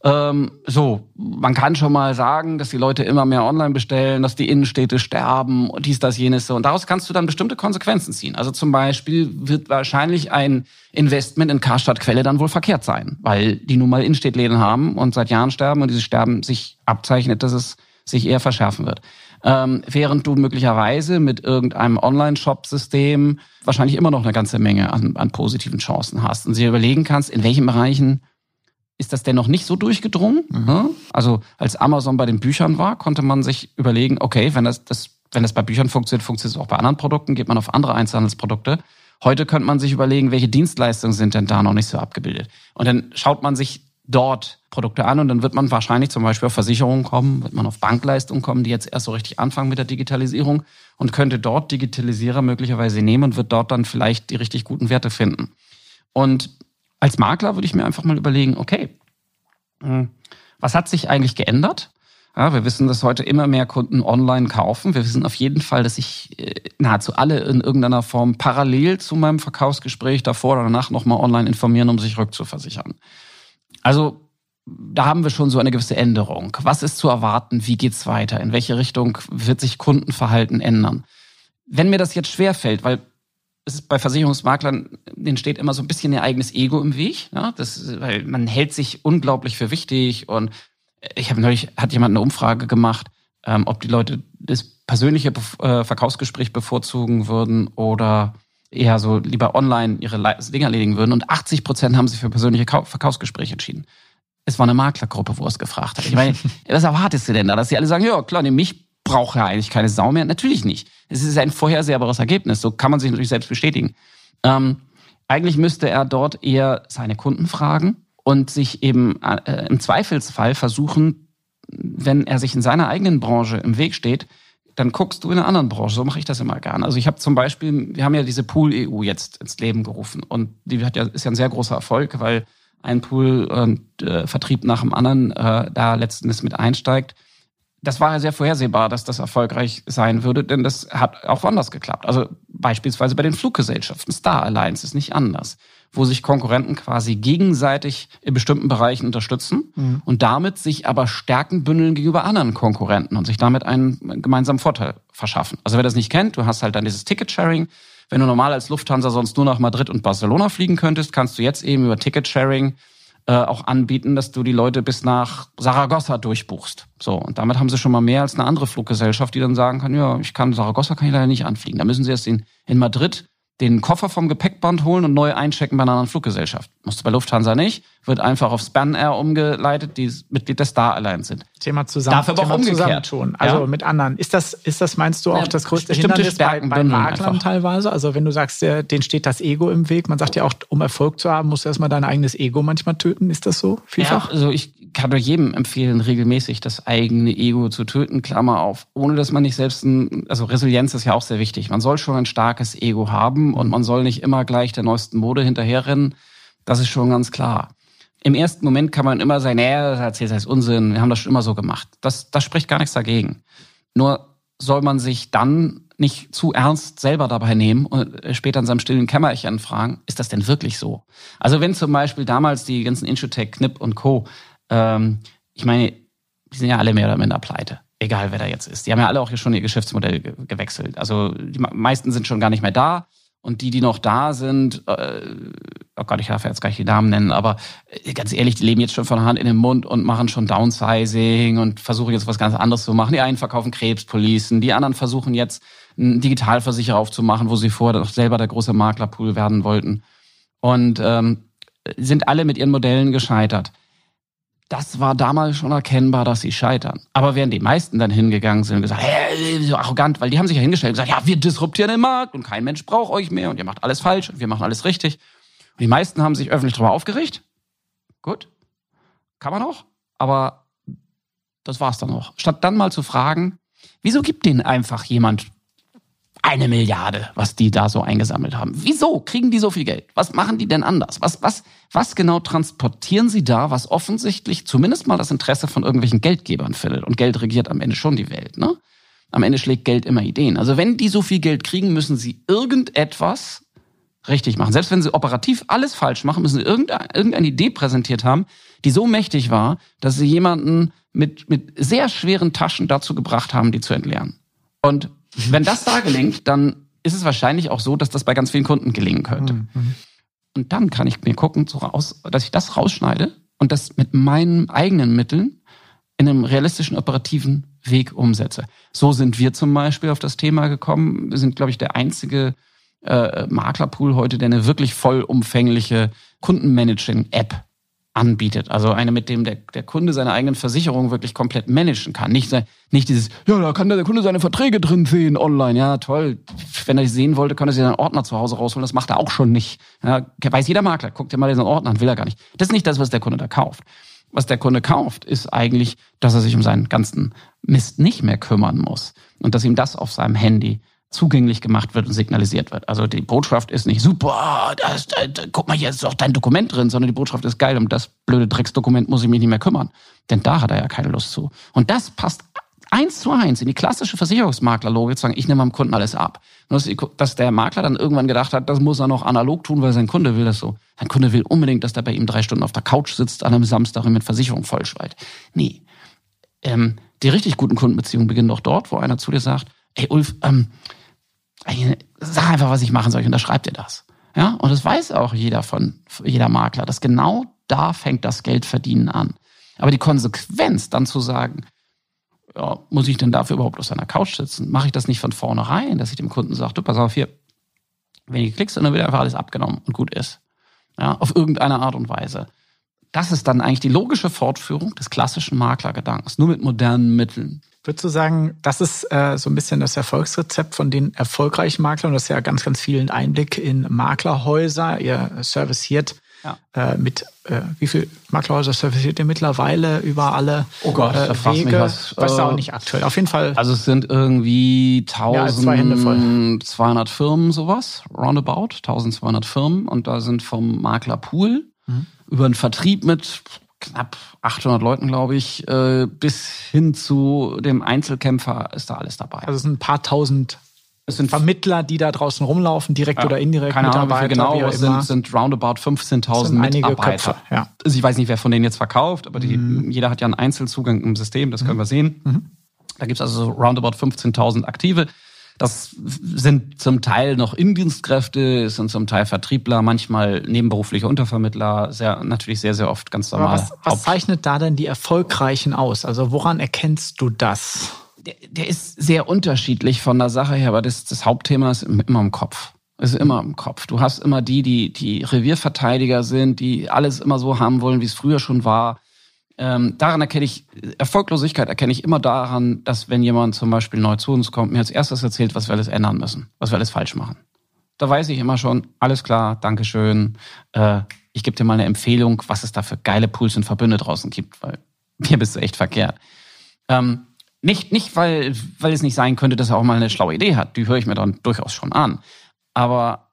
Ähm, so, man kann schon mal sagen, dass die Leute immer mehr online bestellen, dass die Innenstädte sterben und dies, das, jenes. Und daraus kannst du dann bestimmte Konsequenzen ziehen. Also zum Beispiel wird wahrscheinlich ein Investment in Karstadt Quelle dann wohl verkehrt sein, weil die nun mal Innenstädtläden haben und seit Jahren sterben und dieses Sterben sich abzeichnet, dass es sich eher verschärfen wird. Ähm, während du möglicherweise mit irgendeinem Online-Shop-System wahrscheinlich immer noch eine ganze Menge an, an positiven Chancen hast und sie überlegen kannst, in welchen Bereichen ist das denn noch nicht so durchgedrungen. Mhm. Ne? Also als Amazon bei den Büchern war, konnte man sich überlegen, okay, wenn das, das, wenn das bei Büchern funktioniert, funktioniert es auch bei anderen Produkten, geht man auf andere Einzelhandelsprodukte. Heute könnte man sich überlegen, welche Dienstleistungen sind denn da noch nicht so abgebildet. Und dann schaut man sich dort Produkte an und dann wird man wahrscheinlich zum Beispiel auf Versicherungen kommen, wird man auf Bankleistungen kommen, die jetzt erst so richtig anfangen mit der Digitalisierung und könnte dort Digitalisierer möglicherweise nehmen und wird dort dann vielleicht die richtig guten Werte finden. Und als Makler würde ich mir einfach mal überlegen, okay, hm, was hat sich eigentlich geändert? Ja, wir wissen, dass heute immer mehr Kunden online kaufen. Wir wissen auf jeden Fall, dass sich äh, nahezu alle in irgendeiner Form parallel zu meinem Verkaufsgespräch davor oder danach nochmal online informieren, um sich rückzuversichern. Also da haben wir schon so eine gewisse Änderung. Was ist zu erwarten? Wie geht's weiter? In welche Richtung wird sich Kundenverhalten ändern? Wenn mir das jetzt schwerfällt, weil es ist bei Versicherungsmaklern, denen steht immer so ein bisschen ihr eigenes Ego im Weg. Ja? Das, weil man hält sich unglaublich für wichtig. Und ich habe neulich, hat jemand eine Umfrage gemacht, ähm, ob die Leute das persönliche äh, Verkaufsgespräch bevorzugen würden oder eher so lieber online ihre Dinge erledigen würden. Und 80 Prozent haben sich für persönliche Verkaufsgespräche entschieden. Es war eine Maklergruppe, wo es gefragt hat. Ich meine, was erwartest du denn da? Dass sie alle sagen, ja klar, mich braucht ja eigentlich keine Sau mehr. Natürlich nicht. Es ist ein vorhersehbares Ergebnis. So kann man sich natürlich selbst bestätigen. Ähm, eigentlich müsste er dort eher seine Kunden fragen und sich eben äh, im Zweifelsfall versuchen, wenn er sich in seiner eigenen Branche im Weg steht, dann guckst du in einer anderen Branche. So mache ich das immer gern. Also ich habe zum Beispiel, wir haben ja diese Pool-EU jetzt ins Leben gerufen und die hat ja, ist ja ein sehr großer Erfolg, weil ein Pool und äh, Vertrieb nach dem anderen äh, da letztendlich mit einsteigt das war ja sehr vorhersehbar, dass das erfolgreich sein würde, denn das hat auch woanders geklappt. Also beispielsweise bei den Fluggesellschaften. Star Alliance ist nicht anders, wo sich Konkurrenten quasi gegenseitig in bestimmten Bereichen unterstützen mhm. und damit sich aber Stärken bündeln gegenüber anderen Konkurrenten und sich damit einen gemeinsamen Vorteil verschaffen. Also wer das nicht kennt, du hast halt dann dieses Ticket-Sharing. Wenn du normal als Lufthansa sonst nur nach Madrid und Barcelona fliegen könntest, kannst du jetzt eben über Ticket-Sharing äh, auch anbieten, dass du die Leute bis nach Saragossa durchbuchst. So, und damit haben sie schon mal mehr als eine andere Fluggesellschaft, die dann sagen kann, ja, ich kann Saragossa kann ich leider nicht anfliegen. Da müssen sie erst in, in Madrid den Koffer vom Gepäckband holen und neu einchecken bei einer anderen Fluggesellschaft. Musst du bei Lufthansa nicht, wird einfach auf Span Air umgeleitet, die Mitglied der Star Alliance sind. Thema zusammen, Darf aber Thema auch umgekehrt. zusammentun. Also Ja. mit anderen. Ist das, ist das meinst du, auch Ja, das größte Hindernis bei, Stärken bei bündeln Maklern teilweise? Also wenn du sagst, der, denen steht das Ego im Weg. Man sagt ja auch, um Erfolg zu haben, musst du erstmal dein eigenes Ego manchmal töten. Ist das so vielfach? Ja, also ich kann nur jedem empfehlen, regelmäßig das eigene Ego zu töten, Klammer auf, ohne dass man nicht selbst ein, also Resilienz ist ja auch sehr wichtig. Man soll schon ein starkes Ego haben und man soll nicht immer gleich der neuesten Mode hinterherrennen. Das ist schon ganz klar. Im ersten Moment kann man immer sagen, naja, das erzählt das Unsinn, wir haben das schon immer so gemacht. Das, das spricht gar nichts dagegen. Nur soll man sich dann nicht zu ernst selber dabei nehmen und später in seinem stillen Kämmerchen fragen, ist das denn wirklich so? Also wenn zum Beispiel damals die ganzen Introtech, Knip und Co., ähm, ich meine, die sind ja alle mehr oder minder pleite. Egal, wer da jetzt ist. Die haben ja alle auch hier schon ihr Geschäftsmodell ge gewechselt. Also die me- meisten sind schon gar nicht mehr da. Und die, die noch da sind, äh, oh Gott, ich darf jetzt gar nicht die Namen nennen, aber äh, ganz ehrlich, die leben jetzt schon von Hand in den Mund und machen schon Downsizing und versuchen jetzt was ganz anderes zu machen. Die einen verkaufen Krebspolicen, die anderen versuchen jetzt einen Digitalversicherer aufzumachen, wo sie vorher doch selber der große Maklerpool werden wollten. Und ähm, sind alle mit ihren Modellen gescheitert. Das war damals schon erkennbar, dass sie scheitern. Aber während die meisten dann hingegangen sind und gesagt, hey, so arrogant, weil die haben sich ja hingestellt und gesagt, ja, wir disruptieren den Markt und kein Mensch braucht euch mehr und ihr macht alles falsch und wir machen alles richtig. Und die meisten haben sich öffentlich darüber aufgeregt. Gut, kann man auch, aber das war's dann auch. Statt dann mal zu fragen, wieso gibt denen einfach jemand eine Milliarde, was die da so eingesammelt haben. Wieso kriegen die so viel Geld? Was machen die denn anders? Was, was, was genau transportieren sie da, was offensichtlich zumindest mal das Interesse von irgendwelchen Geldgebern findet? Und Geld regiert am Ende schon die Welt, ne? Am Ende schlägt Geld immer Ideen. Also wenn die so viel Geld kriegen, müssen sie irgendetwas richtig machen. Selbst wenn sie operativ alles falsch machen, müssen sie irgendeine, Idee präsentiert haben, die so mächtig war, dass sie jemanden mit, mit sehr schweren Taschen dazu gebracht haben, die zu entleeren. Und wenn das da gelingt, dann ist es wahrscheinlich auch so, dass das bei ganz vielen Kunden gelingen könnte. Mhm. Und dann kann ich mir gucken, dass ich das rausschneide und das mit meinen eigenen Mitteln in einem realistischen operativen Weg umsetze. So sind wir zum Beispiel auf das Thema gekommen. Wir sind, glaube ich, der einzige äh, Maklerpool heute, der eine wirklich vollumfängliche Kundenmanaging-App anbietet. Also eine, mit dem der, der Kunde seine eigenen Versicherungen wirklich komplett managen kann. Nicht, nicht dieses, ja, da kann der Kunde seine Verträge drin sehen online. Ja, toll. Wenn er die sehen wollte, kann er sich einen Ordner zu Hause rausholen. Das macht er auch schon nicht. Ja, weiß jeder Makler. Guckt dir mal diesen Ordner an, will er gar nicht. Das ist nicht das, was der Kunde da kauft. Was der Kunde kauft, ist eigentlich, dass er sich um seinen ganzen Mist nicht mehr kümmern muss. Und dass ihm das auf seinem Handy zugänglich gemacht wird und signalisiert wird. Also die Botschaft ist nicht super, das, da, da, guck mal, hier ist doch dein Dokument drin, sondern die Botschaft ist geil, um das blöde Drecksdokument muss ich mich nicht mehr kümmern. Denn da hat er ja keine Lust zu. Und das passt eins zu eins in die klassische Versicherungsmaklerlogik zu sagen, ich nehme am Kunden alles ab. Und dass, der Makler dann irgendwann gedacht hat, das muss er noch analog tun, weil sein Kunde will das so. Sein Kunde will unbedingt, dass der bei ihm drei Stunden auf der Couch sitzt an einem Samstag und mit Versicherung vollschweit. Nee. Ähm, die richtig guten Kundenbeziehungen beginnen doch dort, wo einer zu dir sagt, ey Ulf, ähm, sag einfach, was ich machen soll, und da schreibt ihr das. Ja, und das weiß auch jeder von, jeder Makler, dass genau da fängt das Geldverdienen an. Aber die Konsequenz, dann zu sagen, ja, muss ich denn dafür überhaupt auf seiner Couch sitzen? Mache ich das nicht von vornherein, dass ich dem Kunden sage, du, pass auf, hier, wenn du klickst, dann wird einfach alles abgenommen und gut ist. Ja, auf irgendeine Art und Weise. Das ist dann eigentlich die logische Fortführung des klassischen Maklergedankens, nur mit modernen Mitteln. Würdest du sagen, das ist äh, so ein bisschen das Erfolgsrezept von den erfolgreichen Maklern? Du hast ja ganz, ganz vielen Einblick in Maklerhäuser. Ihr serviciert Ja. äh, mit, äh, wie viel Maklerhäuser serviciert ihr mittlerweile über alle Oh Gott, äh, du mich Wege? was. Weißt du auch Äh, nicht aktuell. Auf jeden Fall. Also es sind irgendwie Mehr als zwei Hände voll. 1200 Firmen sowas, roundabout, 1200 Firmen und da sind vom Maklerpool Mhm. über einen Vertrieb mit knapp 800 Leuten, glaube ich, äh, bis hin zu dem Einzelkämpfer ist da alles dabei. Also es sind ein paar tausend es sind Vermittler, die da draußen rumlaufen, direkt ja, oder indirekt keine Ahnung, wie genau, es sind, sind roundabout 15.000 sind einige Mitarbeiter. Köpfe, ja. Also ich weiß nicht, wer von denen jetzt verkauft, aber die, Mhm. jeder hat ja einen Einzelzugang im System, das können wir sehen. Da gibt's also so roundabout 15.000 Aktive. Das sind zum Teil noch Indienstkräfte, es sind zum Teil Vertriebler, manchmal nebenberufliche Untervermittler, sehr, natürlich sehr, sehr oft ganz normal. was, was zeichnet da denn die Erfolgreichen aus? Also woran erkennst du das? der, der ist sehr unterschiedlich von der Sache her, aber das, das Hauptthema ist immer im Kopf. Ist immer im Kopf. Du hast immer die, die, die Revierverteidiger sind, die alles immer so haben wollen, wie es früher schon war. Ähm, daran erkenne ich, Erfolglosigkeit erkenne ich immer daran, dass wenn jemand zum Beispiel neu zu uns kommt, mir als erstes erzählt, was wir alles ändern müssen, was wir alles falsch machen. Da weiß ich immer schon, alles klar, Dankeschön. Äh, ich gebe dir mal eine Empfehlung, was es da für geile Pools und Verbünde draußen gibt, weil mir bist du echt verkehrt. Ähm, nicht, nicht weil, weil es nicht sein könnte, dass er auch mal eine schlaue Idee hat. Die höre ich mir dann durchaus schon an aber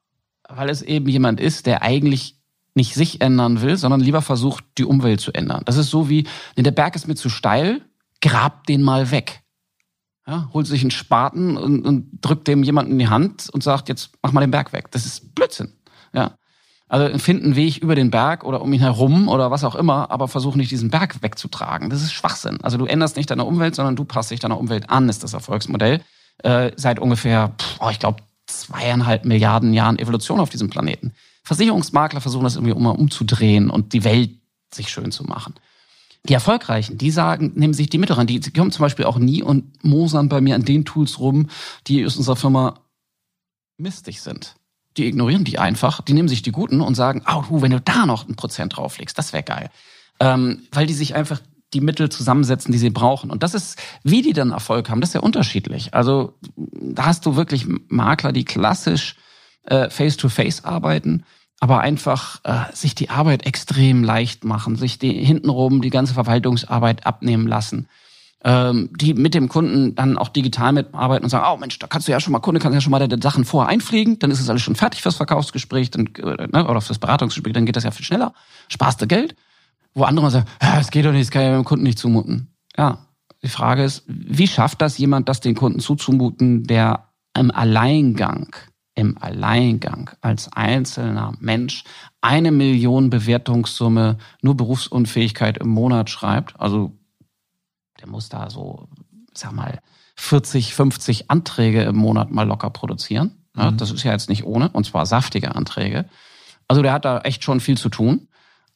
weil es eben jemand ist, der eigentlich nicht sich ändern will, sondern lieber versucht, die Umwelt zu ändern. Das ist so wie, der Berg ist mir zu steil, grab den mal weg. Ja, holt sich einen Spaten und, und drückt dem jemanden in die Hand und sagt, jetzt mach mal den Berg weg. Das ist Blödsinn. Ja. Also finden einen Weg über den Berg oder um ihn herum oder was auch immer, aber versuch nicht diesen Berg wegzutragen. Das ist Schwachsinn. Also du änderst nicht deine Umwelt, sondern du passt dich deiner Umwelt an, ist das Erfolgsmodell. Äh, seit ungefähr, oh, ich glaube, zweieinhalb Milliarden Jahren Evolution auf diesem Planeten. Versicherungsmakler versuchen das irgendwie immer umzudrehen und die Welt sich schön zu machen. Die Erfolgreichen, die sagen, nehmen sich die Mittel ran. Die, kommen zum Beispiel auch nie und mosern bei mir an den Tools rum, die aus unserer Firma mistig sind. Die ignorieren die einfach, die nehmen sich die guten und sagen, oh, wenn du da noch ein Prozent drauflegst, das wäre geil. Ähm, weil die sich einfach die Mittel zusammensetzen, die sie brauchen. Und das ist, wie die dann Erfolg haben, das ist ja unterschiedlich. Also da hast du wirklich Makler, die klassisch äh, face-to-face -face arbeiten, aber einfach äh, sich die Arbeit extrem leicht machen, sich die hintenrum die ganze Verwaltungsarbeit abnehmen lassen. Ähm, die mit dem Kunden dann auch digital mitarbeiten und sagen, oh Mensch, da kannst du ja schon mal, Kunde kannst ja schon mal deine Sachen vorher einfliegen, dann ist es alles schon fertig fürs Verkaufsgespräch dann, äh, ne, oder fürs Beratungsgespräch, dann geht das ja viel schneller, sparst du Geld? Wo andere sagen, ja, das geht doch nicht, das kann ja dem Kunden nicht zumuten. Ja, die Frage ist, wie schafft das jemand, das den Kunden zuzumuten, der im Alleingang, im Alleingang als einzelner Mensch eine Million Bewertungssumme nur Berufsunfähigkeit im Monat schreibt? Also der muss da so, sag mal, 40, 50 Anträge im Monat mal locker produzieren. Ja, mhm. Das ist ja jetzt nicht ohne, und zwar saftige Anträge. Also der hat da echt schon viel zu tun.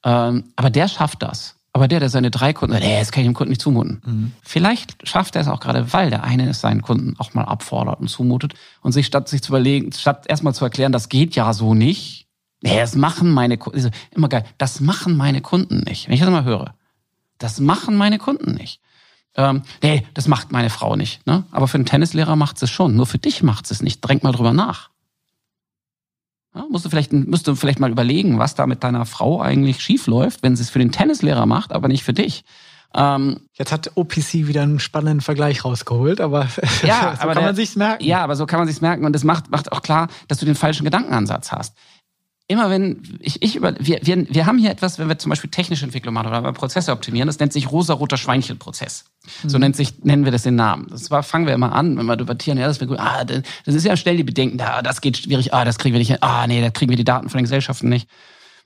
Ähm, aber der schafft das. Aber der, der seine drei Kunden sagt, nee, das kann ich dem Kunden nicht zumuten. Mhm. Vielleicht schafft er es auch gerade, weil der eine es seinen Kunden auch mal abfordert und zumutet und sich statt sich zu überlegen, statt erstmal zu erklären, das geht ja so nicht, nee, das machen meine Kunden, immer geil, das machen meine Kunden nicht. Wenn ich das mal höre, das machen meine Kunden nicht. Ähm, nee, das macht meine Frau nicht. Ne? Aber für einen Tennislehrer macht es schon. Nur für dich macht es nicht. Denk mal drüber nach. Ja, musst du vielleicht, musst du vielleicht mal überlegen, was da mit deiner Frau eigentlich schief läuft, wenn sie es für den Tennislehrer macht, aber nicht für dich. Ähm, Jetzt hat OPC wieder einen spannenden Vergleich rausgeholt, aber ja, so aber kann der, man sich's merken. Ja, aber so kann man sich's merken und das macht, macht auch klar, dass du den falschen Gedankenansatz hast immer wenn ich, ich über, wir, wir, wir haben hier etwas, wenn wir zum Beispiel technische Entwicklung machen oder Prozesse optimieren, das nennt sich rosa-roter Schweinchenprozess. Mhm. So nennt sich, nennen wir das den Namen. Das war, fangen wir immer an, wenn wir debattieren, ja, das wird gut, ah, das ist ja schnell die Bedenken, da, das geht schwierig, ah, das kriegen wir nicht hin, ah, nee, da kriegen wir die Daten von den Gesellschaften nicht.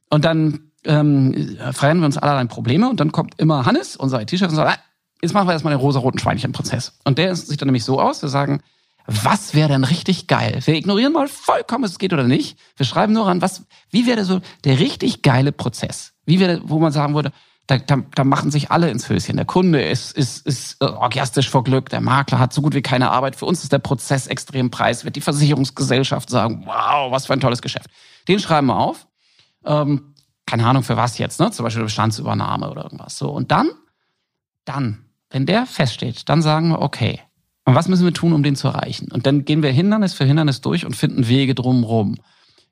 Und dann ähm, verändern wir uns allerlei Probleme und dann kommt immer Hannes, unser IT-Chef, und sagt, ah, jetzt machen wir erstmal den rosa-roten Schweinchenprozess. Und der sieht dann nämlich so aus, wir sagen, was wäre denn richtig geil? Wir ignorieren mal vollkommen, es geht oder nicht. Wir schreiben nur an, was, wie wäre so der richtig geile Prozess? Wie wäre, wo man sagen würde, da, da, da machen sich alle ins Höschen. Der Kunde ist, ist, ist orgiastisch vor Glück, der Makler hat so gut wie keine Arbeit. Für uns ist der Prozess extrem preiswert. Die Versicherungsgesellschaft sagen, wow, was für ein tolles Geschäft. Den schreiben wir auf. Ähm, keine Ahnung für was jetzt, ne? Zum Beispiel Bestandsübernahme oder irgendwas. So. Und dann, dann, wenn der feststeht, dann sagen wir, okay, und was müssen wir tun, um den zu erreichen? Und dann gehen wir Hindernis für Hindernis durch und finden Wege drumherum.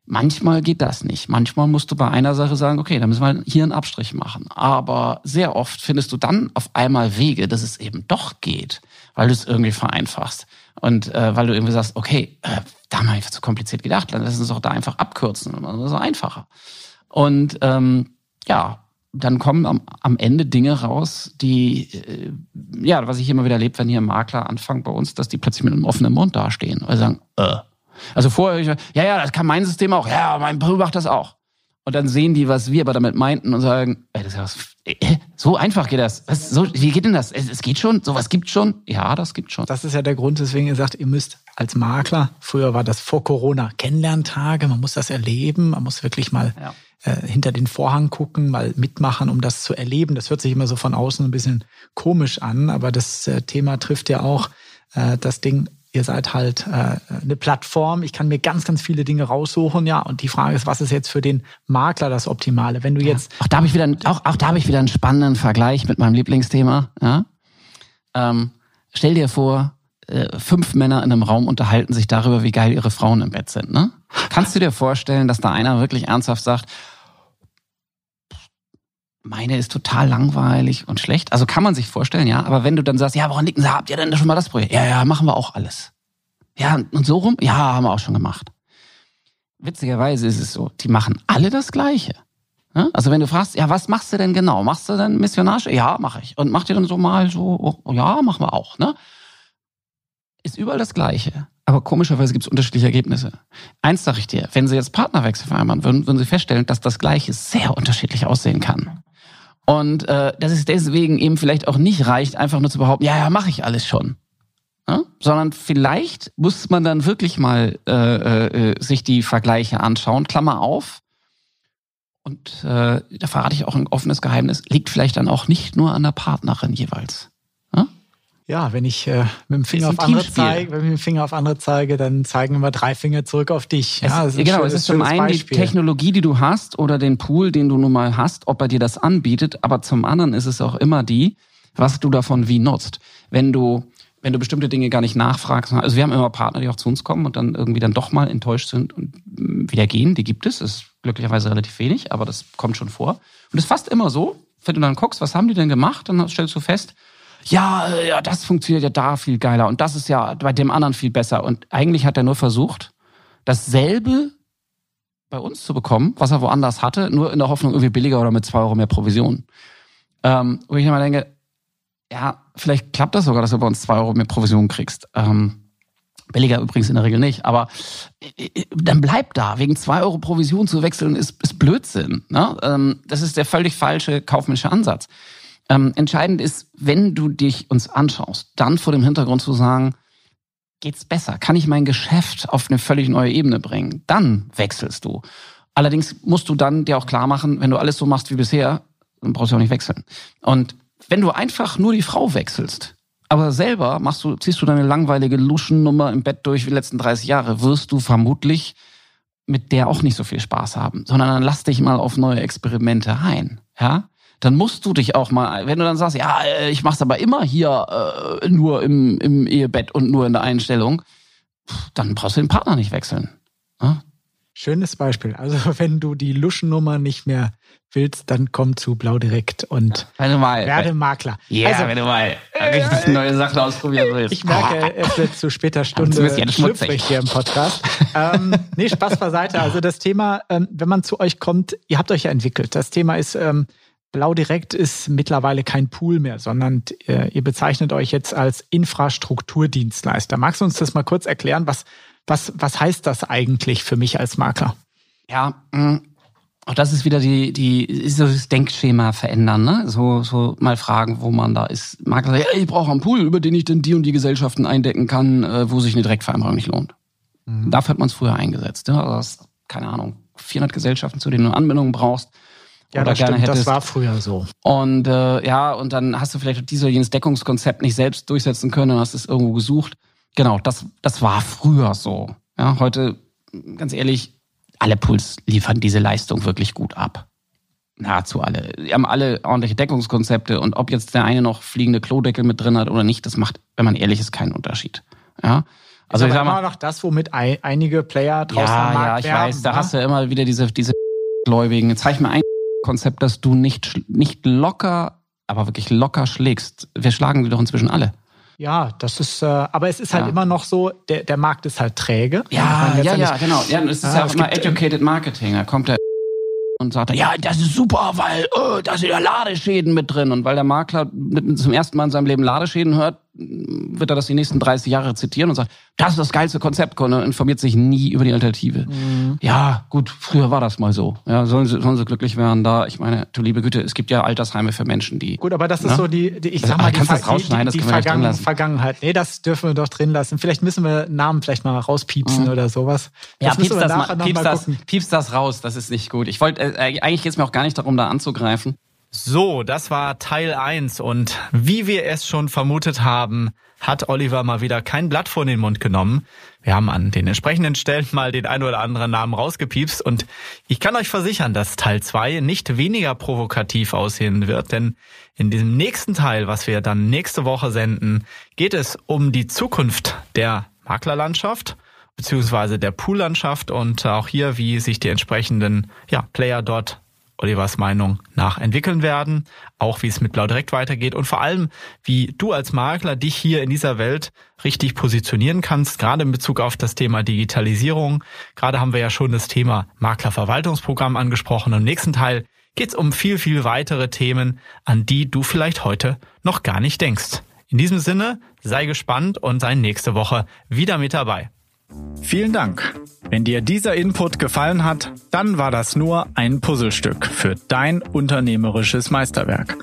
Manchmal geht das nicht. Manchmal musst du bei einer Sache sagen, okay, dann müssen wir hier einen Abstrich machen. Aber sehr oft findest du dann auf einmal Wege, dass es eben doch geht, weil du es irgendwie vereinfachst. Und äh, weil du irgendwie sagst, okay, äh, da haben wir einfach zu kompliziert gedacht, dann lass uns doch da einfach abkürzen. Das ist einfacher. Und ähm, ja, dann kommen am, am Ende Dinge raus, die, äh, ja, was ich immer wieder erlebe, wenn hier Makler anfangen bei uns, dass die plötzlich mit einem offenen Mund dastehen. Sie sagen, äh. Also vorher, ich, ja, ja, das kann mein System auch, ja, mein Bruder macht das auch. Und dann sehen die, was wir aber damit meinten und sagen, ey, das ist ja was, äh, so einfach geht das. Was, so, wie geht denn das? Es, es geht schon, sowas gibt schon. Ja, das gibt schon. Das ist ja der Grund, weswegen ihr sagt, ihr müsst als Makler, früher war das vor Corona, Kennenlerntage, man muss das erleben, man muss wirklich mal ja äh, hinter den Vorhang gucken, mal mitmachen, um das zu erleben. Das hört sich immer so von außen ein bisschen komisch an, aber das äh, Thema trifft ja auch äh, das Ding ihr seid halt äh, eine Plattform. Ich kann mir ganz, ganz viele Dinge raussuchen, ja. Und die Frage ist, was ist jetzt für den Makler das Optimale? Wenn du jetzt. Auch da habe ich wieder, auch, auch da habe ich wieder einen spannenden Vergleich mit meinem Lieblingsthema. Ja? Ähm, stell dir vor, äh, fünf Männer in einem Raum unterhalten sich darüber, wie geil ihre Frauen im Bett sind. Ne? Kannst du dir vorstellen, dass da einer wirklich ernsthaft sagt, meine ist total langweilig und schlecht. Also kann man sich vorstellen, ja. Aber wenn du dann sagst, ja, woran liegen Sie? Habt ihr denn schon mal das Projekt? Ja, ja, machen wir auch alles. Ja, und so rum? Ja, haben wir auch schon gemacht. Witzigerweise ist es so, die machen alle das Gleiche. Also wenn du fragst, ja, was machst du denn genau? Machst du denn Missionage? Ja, mache ich. Und macht ihr dann so mal so, oh, ja, machen wir auch, ne? Ist überall das Gleiche. Aber komischerweise gibt es unterschiedliche Ergebnisse. Eins sage ich dir, wenn Sie jetzt Partnerwechsel vereinbaren würden, würden Sie feststellen, dass das Gleiche sehr unterschiedlich aussehen kann. Und äh, dass es deswegen eben vielleicht auch nicht reicht, einfach nur zu behaupten, ja, ja, mache ich alles schon. Ja? Sondern vielleicht muss man dann wirklich mal äh, äh, sich die Vergleiche anschauen. Klammer auf. Und äh, da verrate ich auch ein offenes Geheimnis, liegt vielleicht dann auch nicht nur an der Partnerin jeweils. Ja? Wenn ich äh, mit dem Finger auf andere zeige, wenn ich mit dem Finger auf andere zeige, dann zeigen immer drei Finger zurück auf dich. Es, ja, genau, schönes, es ist zum einen Beispiel. die Technologie, die du hast oder den Pool, den du nun mal hast, ob er dir das anbietet, aber zum anderen ist es auch immer die, was du davon wie nutzt. Wenn du wenn du bestimmte Dinge gar nicht nachfragst. Also wir haben immer Partner, die auch zu uns kommen und dann irgendwie dann doch mal enttäuscht sind und wieder gehen. Die gibt es. Ist glücklicherweise relativ wenig, aber das kommt schon vor. Und es ist fast immer so, wenn du dann guckst, was haben die denn gemacht, dann stellst du fest, ja, äh, ja, das funktioniert ja da viel geiler und das ist ja bei dem anderen viel besser. Und eigentlich hat er nur versucht, dasselbe bei uns zu bekommen, was er woanders hatte, nur in der Hoffnung irgendwie billiger oder mit zwei Euro mehr Provision. Ähm, wo ich immer denke, ja, vielleicht klappt das sogar, dass du bei uns zwei Euro mehr Provision kriegst. Ähm, billiger übrigens in der Regel nicht, aber äh, äh, dann bleib da. Wegen zwei Euro Provision zu wechseln ist, ist Blödsinn. Ne? Ähm, das ist der völlig falsche kaufmännische Ansatz. Ähm, entscheidend ist, wenn du dich uns anschaust, dann vor dem Hintergrund zu sagen, geht's besser? Kann ich mein Geschäft auf eine völlig neue Ebene bringen? Dann wechselst du. Allerdings musst du dann dir auch klar machen, wenn du alles so machst wie bisher, dann brauchst du auch nicht wechseln. Und wenn du einfach nur die Frau wechselst, aber selber machst du, ziehst du deine langweilige Luschennummer im Bett durch wie die letzten 30 Jahre, wirst du vermutlich mit der auch nicht so viel Spaß haben, sondern dann lass dich mal auf neue Experimente ein, ja? Dann musst du dich auch mal, wenn du dann sagst, ja, äh, ich mach's aber immer hier äh, nur im, im Ehebett und nur in der Einstellung, dann brauchst du den Partner nicht wechseln. Ja? Schönes Beispiel. Also wenn du die Luschennummer nicht mehr willst, dann komm zu Blau Direkt und wenn du mal, werde Makler. Ja, yeah, also, wenn du mal richtig äh, neue Sachen ausprobieren willst. Ich merke, es wird zu später Stunde schlüpfrig hier im Podcast. ähm, nee, Spaß beiseite. Also das Thema, ähm, wenn man zu euch kommt, ihr habt euch ja entwickelt. Das Thema ist, ähm, Blau Direkt ist mittlerweile kein Pool mehr, sondern äh, ihr bezeichnet euch jetzt als Infrastrukturdienstleister. Magst du uns das mal kurz erklären? Was, was, was heißt das eigentlich für mich als Makler? Ja, mm, auch das ist wieder die, die, so das Denkschema verändern, ne? So, so mal fragen, wo man da ist. Makler sagt, ja, ich brauche einen Pool, über den ich denn die und die Gesellschaften eindecken kann, äh, wo sich eine Direktvereinbarung nicht lohnt. Mhm. Dafür hat man es früher eingesetzt. Ne? Also das, keine Ahnung, 400 Gesellschaften, zu denen du Anbindungen brauchst. Ja, das gerne stimmt, hättest. das war früher so. Und äh, ja, und dann hast du vielleicht dieses jenes Deckungskonzept nicht selbst durchsetzen können und hast es irgendwo gesucht. Genau, das, das war früher so. Ja, heute, ganz ehrlich, alle Pools liefern diese Leistung wirklich gut ab. Nahezu alle. Die haben alle ordentliche Deckungskonzepte und ob jetzt der eine noch fliegende Klodeckel mit drin hat oder nicht, das macht, wenn man ehrlich ist, keinen Unterschied. Ja. Also ist ich sag mal, immer noch das, womit einige Player draußen ja, am Markt Ja, ich werben, weiß, da ne? hast du immer wieder diese, diese Gläubigen. Jetzt zeig mir ein Konzept, das du nicht, nicht locker, aber wirklich locker schlägst. Wir schlagen die doch inzwischen alle. Ja, das ist, äh, aber es ist halt ja. immer noch so, der, der Markt ist halt träge. Ja, ja, ja, genau. Ja, es ist ja, auch immer Educated Marketing. Da kommt der und sagt, ja, das ist super, weil oh, da sind ja Ladeschäden mit drin. Und weil der Makler zum ersten Mal in seinem Leben Ladeschäden hört, wird er das die nächsten 30 Jahre zitieren und sagt, das ist das geilste Konzept, und informiert sich nie über die Alternative. Mhm. Ja, gut, früher war das mal so. Ja, sollen sie, sollen sie glücklich werden da. Ich meine, du liebe Güte, es gibt ja Altersheime für Menschen, die. Gut, aber das ist ne? so die, die ich sag mal, die, das rausschneiden, die, die, die Vergangen, Vergangenheit. Nee, das dürfen wir doch drin lassen. Vielleicht müssen wir Namen vielleicht mal rauspiepsen mhm. oder sowas. Das ja, piepst das, mal, piepst, das, piepst das raus, das ist nicht gut. Ich wollte, äh, eigentlich geht's mir auch gar nicht darum, da anzugreifen. So, das war Teil 1 und wie wir es schon vermutet haben, hat Oliver mal wieder kein Blatt vor den Mund genommen. Wir haben an den entsprechenden Stellen mal den ein oder anderen Namen rausgepiepst und ich kann euch versichern, dass Teil 2 nicht weniger provokativ aussehen wird, denn in diesem nächsten Teil, was wir dann nächste Woche senden, geht es um die Zukunft der Maklerlandschaft beziehungsweise der Poollandschaft und auch hier, wie sich die entsprechenden ja, Player dort Olivers Meinung nach entwickeln werden, auch wie es mit Blau direkt weitergeht und vor allem, wie du als Makler dich hier in dieser Welt richtig positionieren kannst, gerade in Bezug auf das Thema Digitalisierung. Gerade haben wir ja schon das Thema Maklerverwaltungsprogramm angesprochen. Im nächsten Teil geht es um viel, viel weitere Themen, an die du vielleicht heute noch gar nicht denkst. In diesem Sinne, sei gespannt und sei nächste Woche wieder mit dabei. Vielen Dank. Wenn dir dieser Input gefallen hat, dann war das nur ein Puzzlestück für dein unternehmerisches Meisterwerk.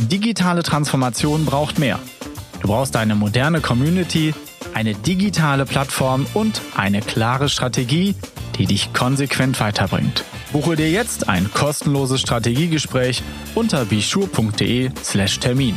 Digitale Transformation braucht mehr. Du brauchst eine moderne Community, eine digitale Plattform und eine klare Strategie, die dich konsequent weiterbringt. Buche dir jetzt ein kostenloses Strategiegespräch unter bischur.de/slash Termin.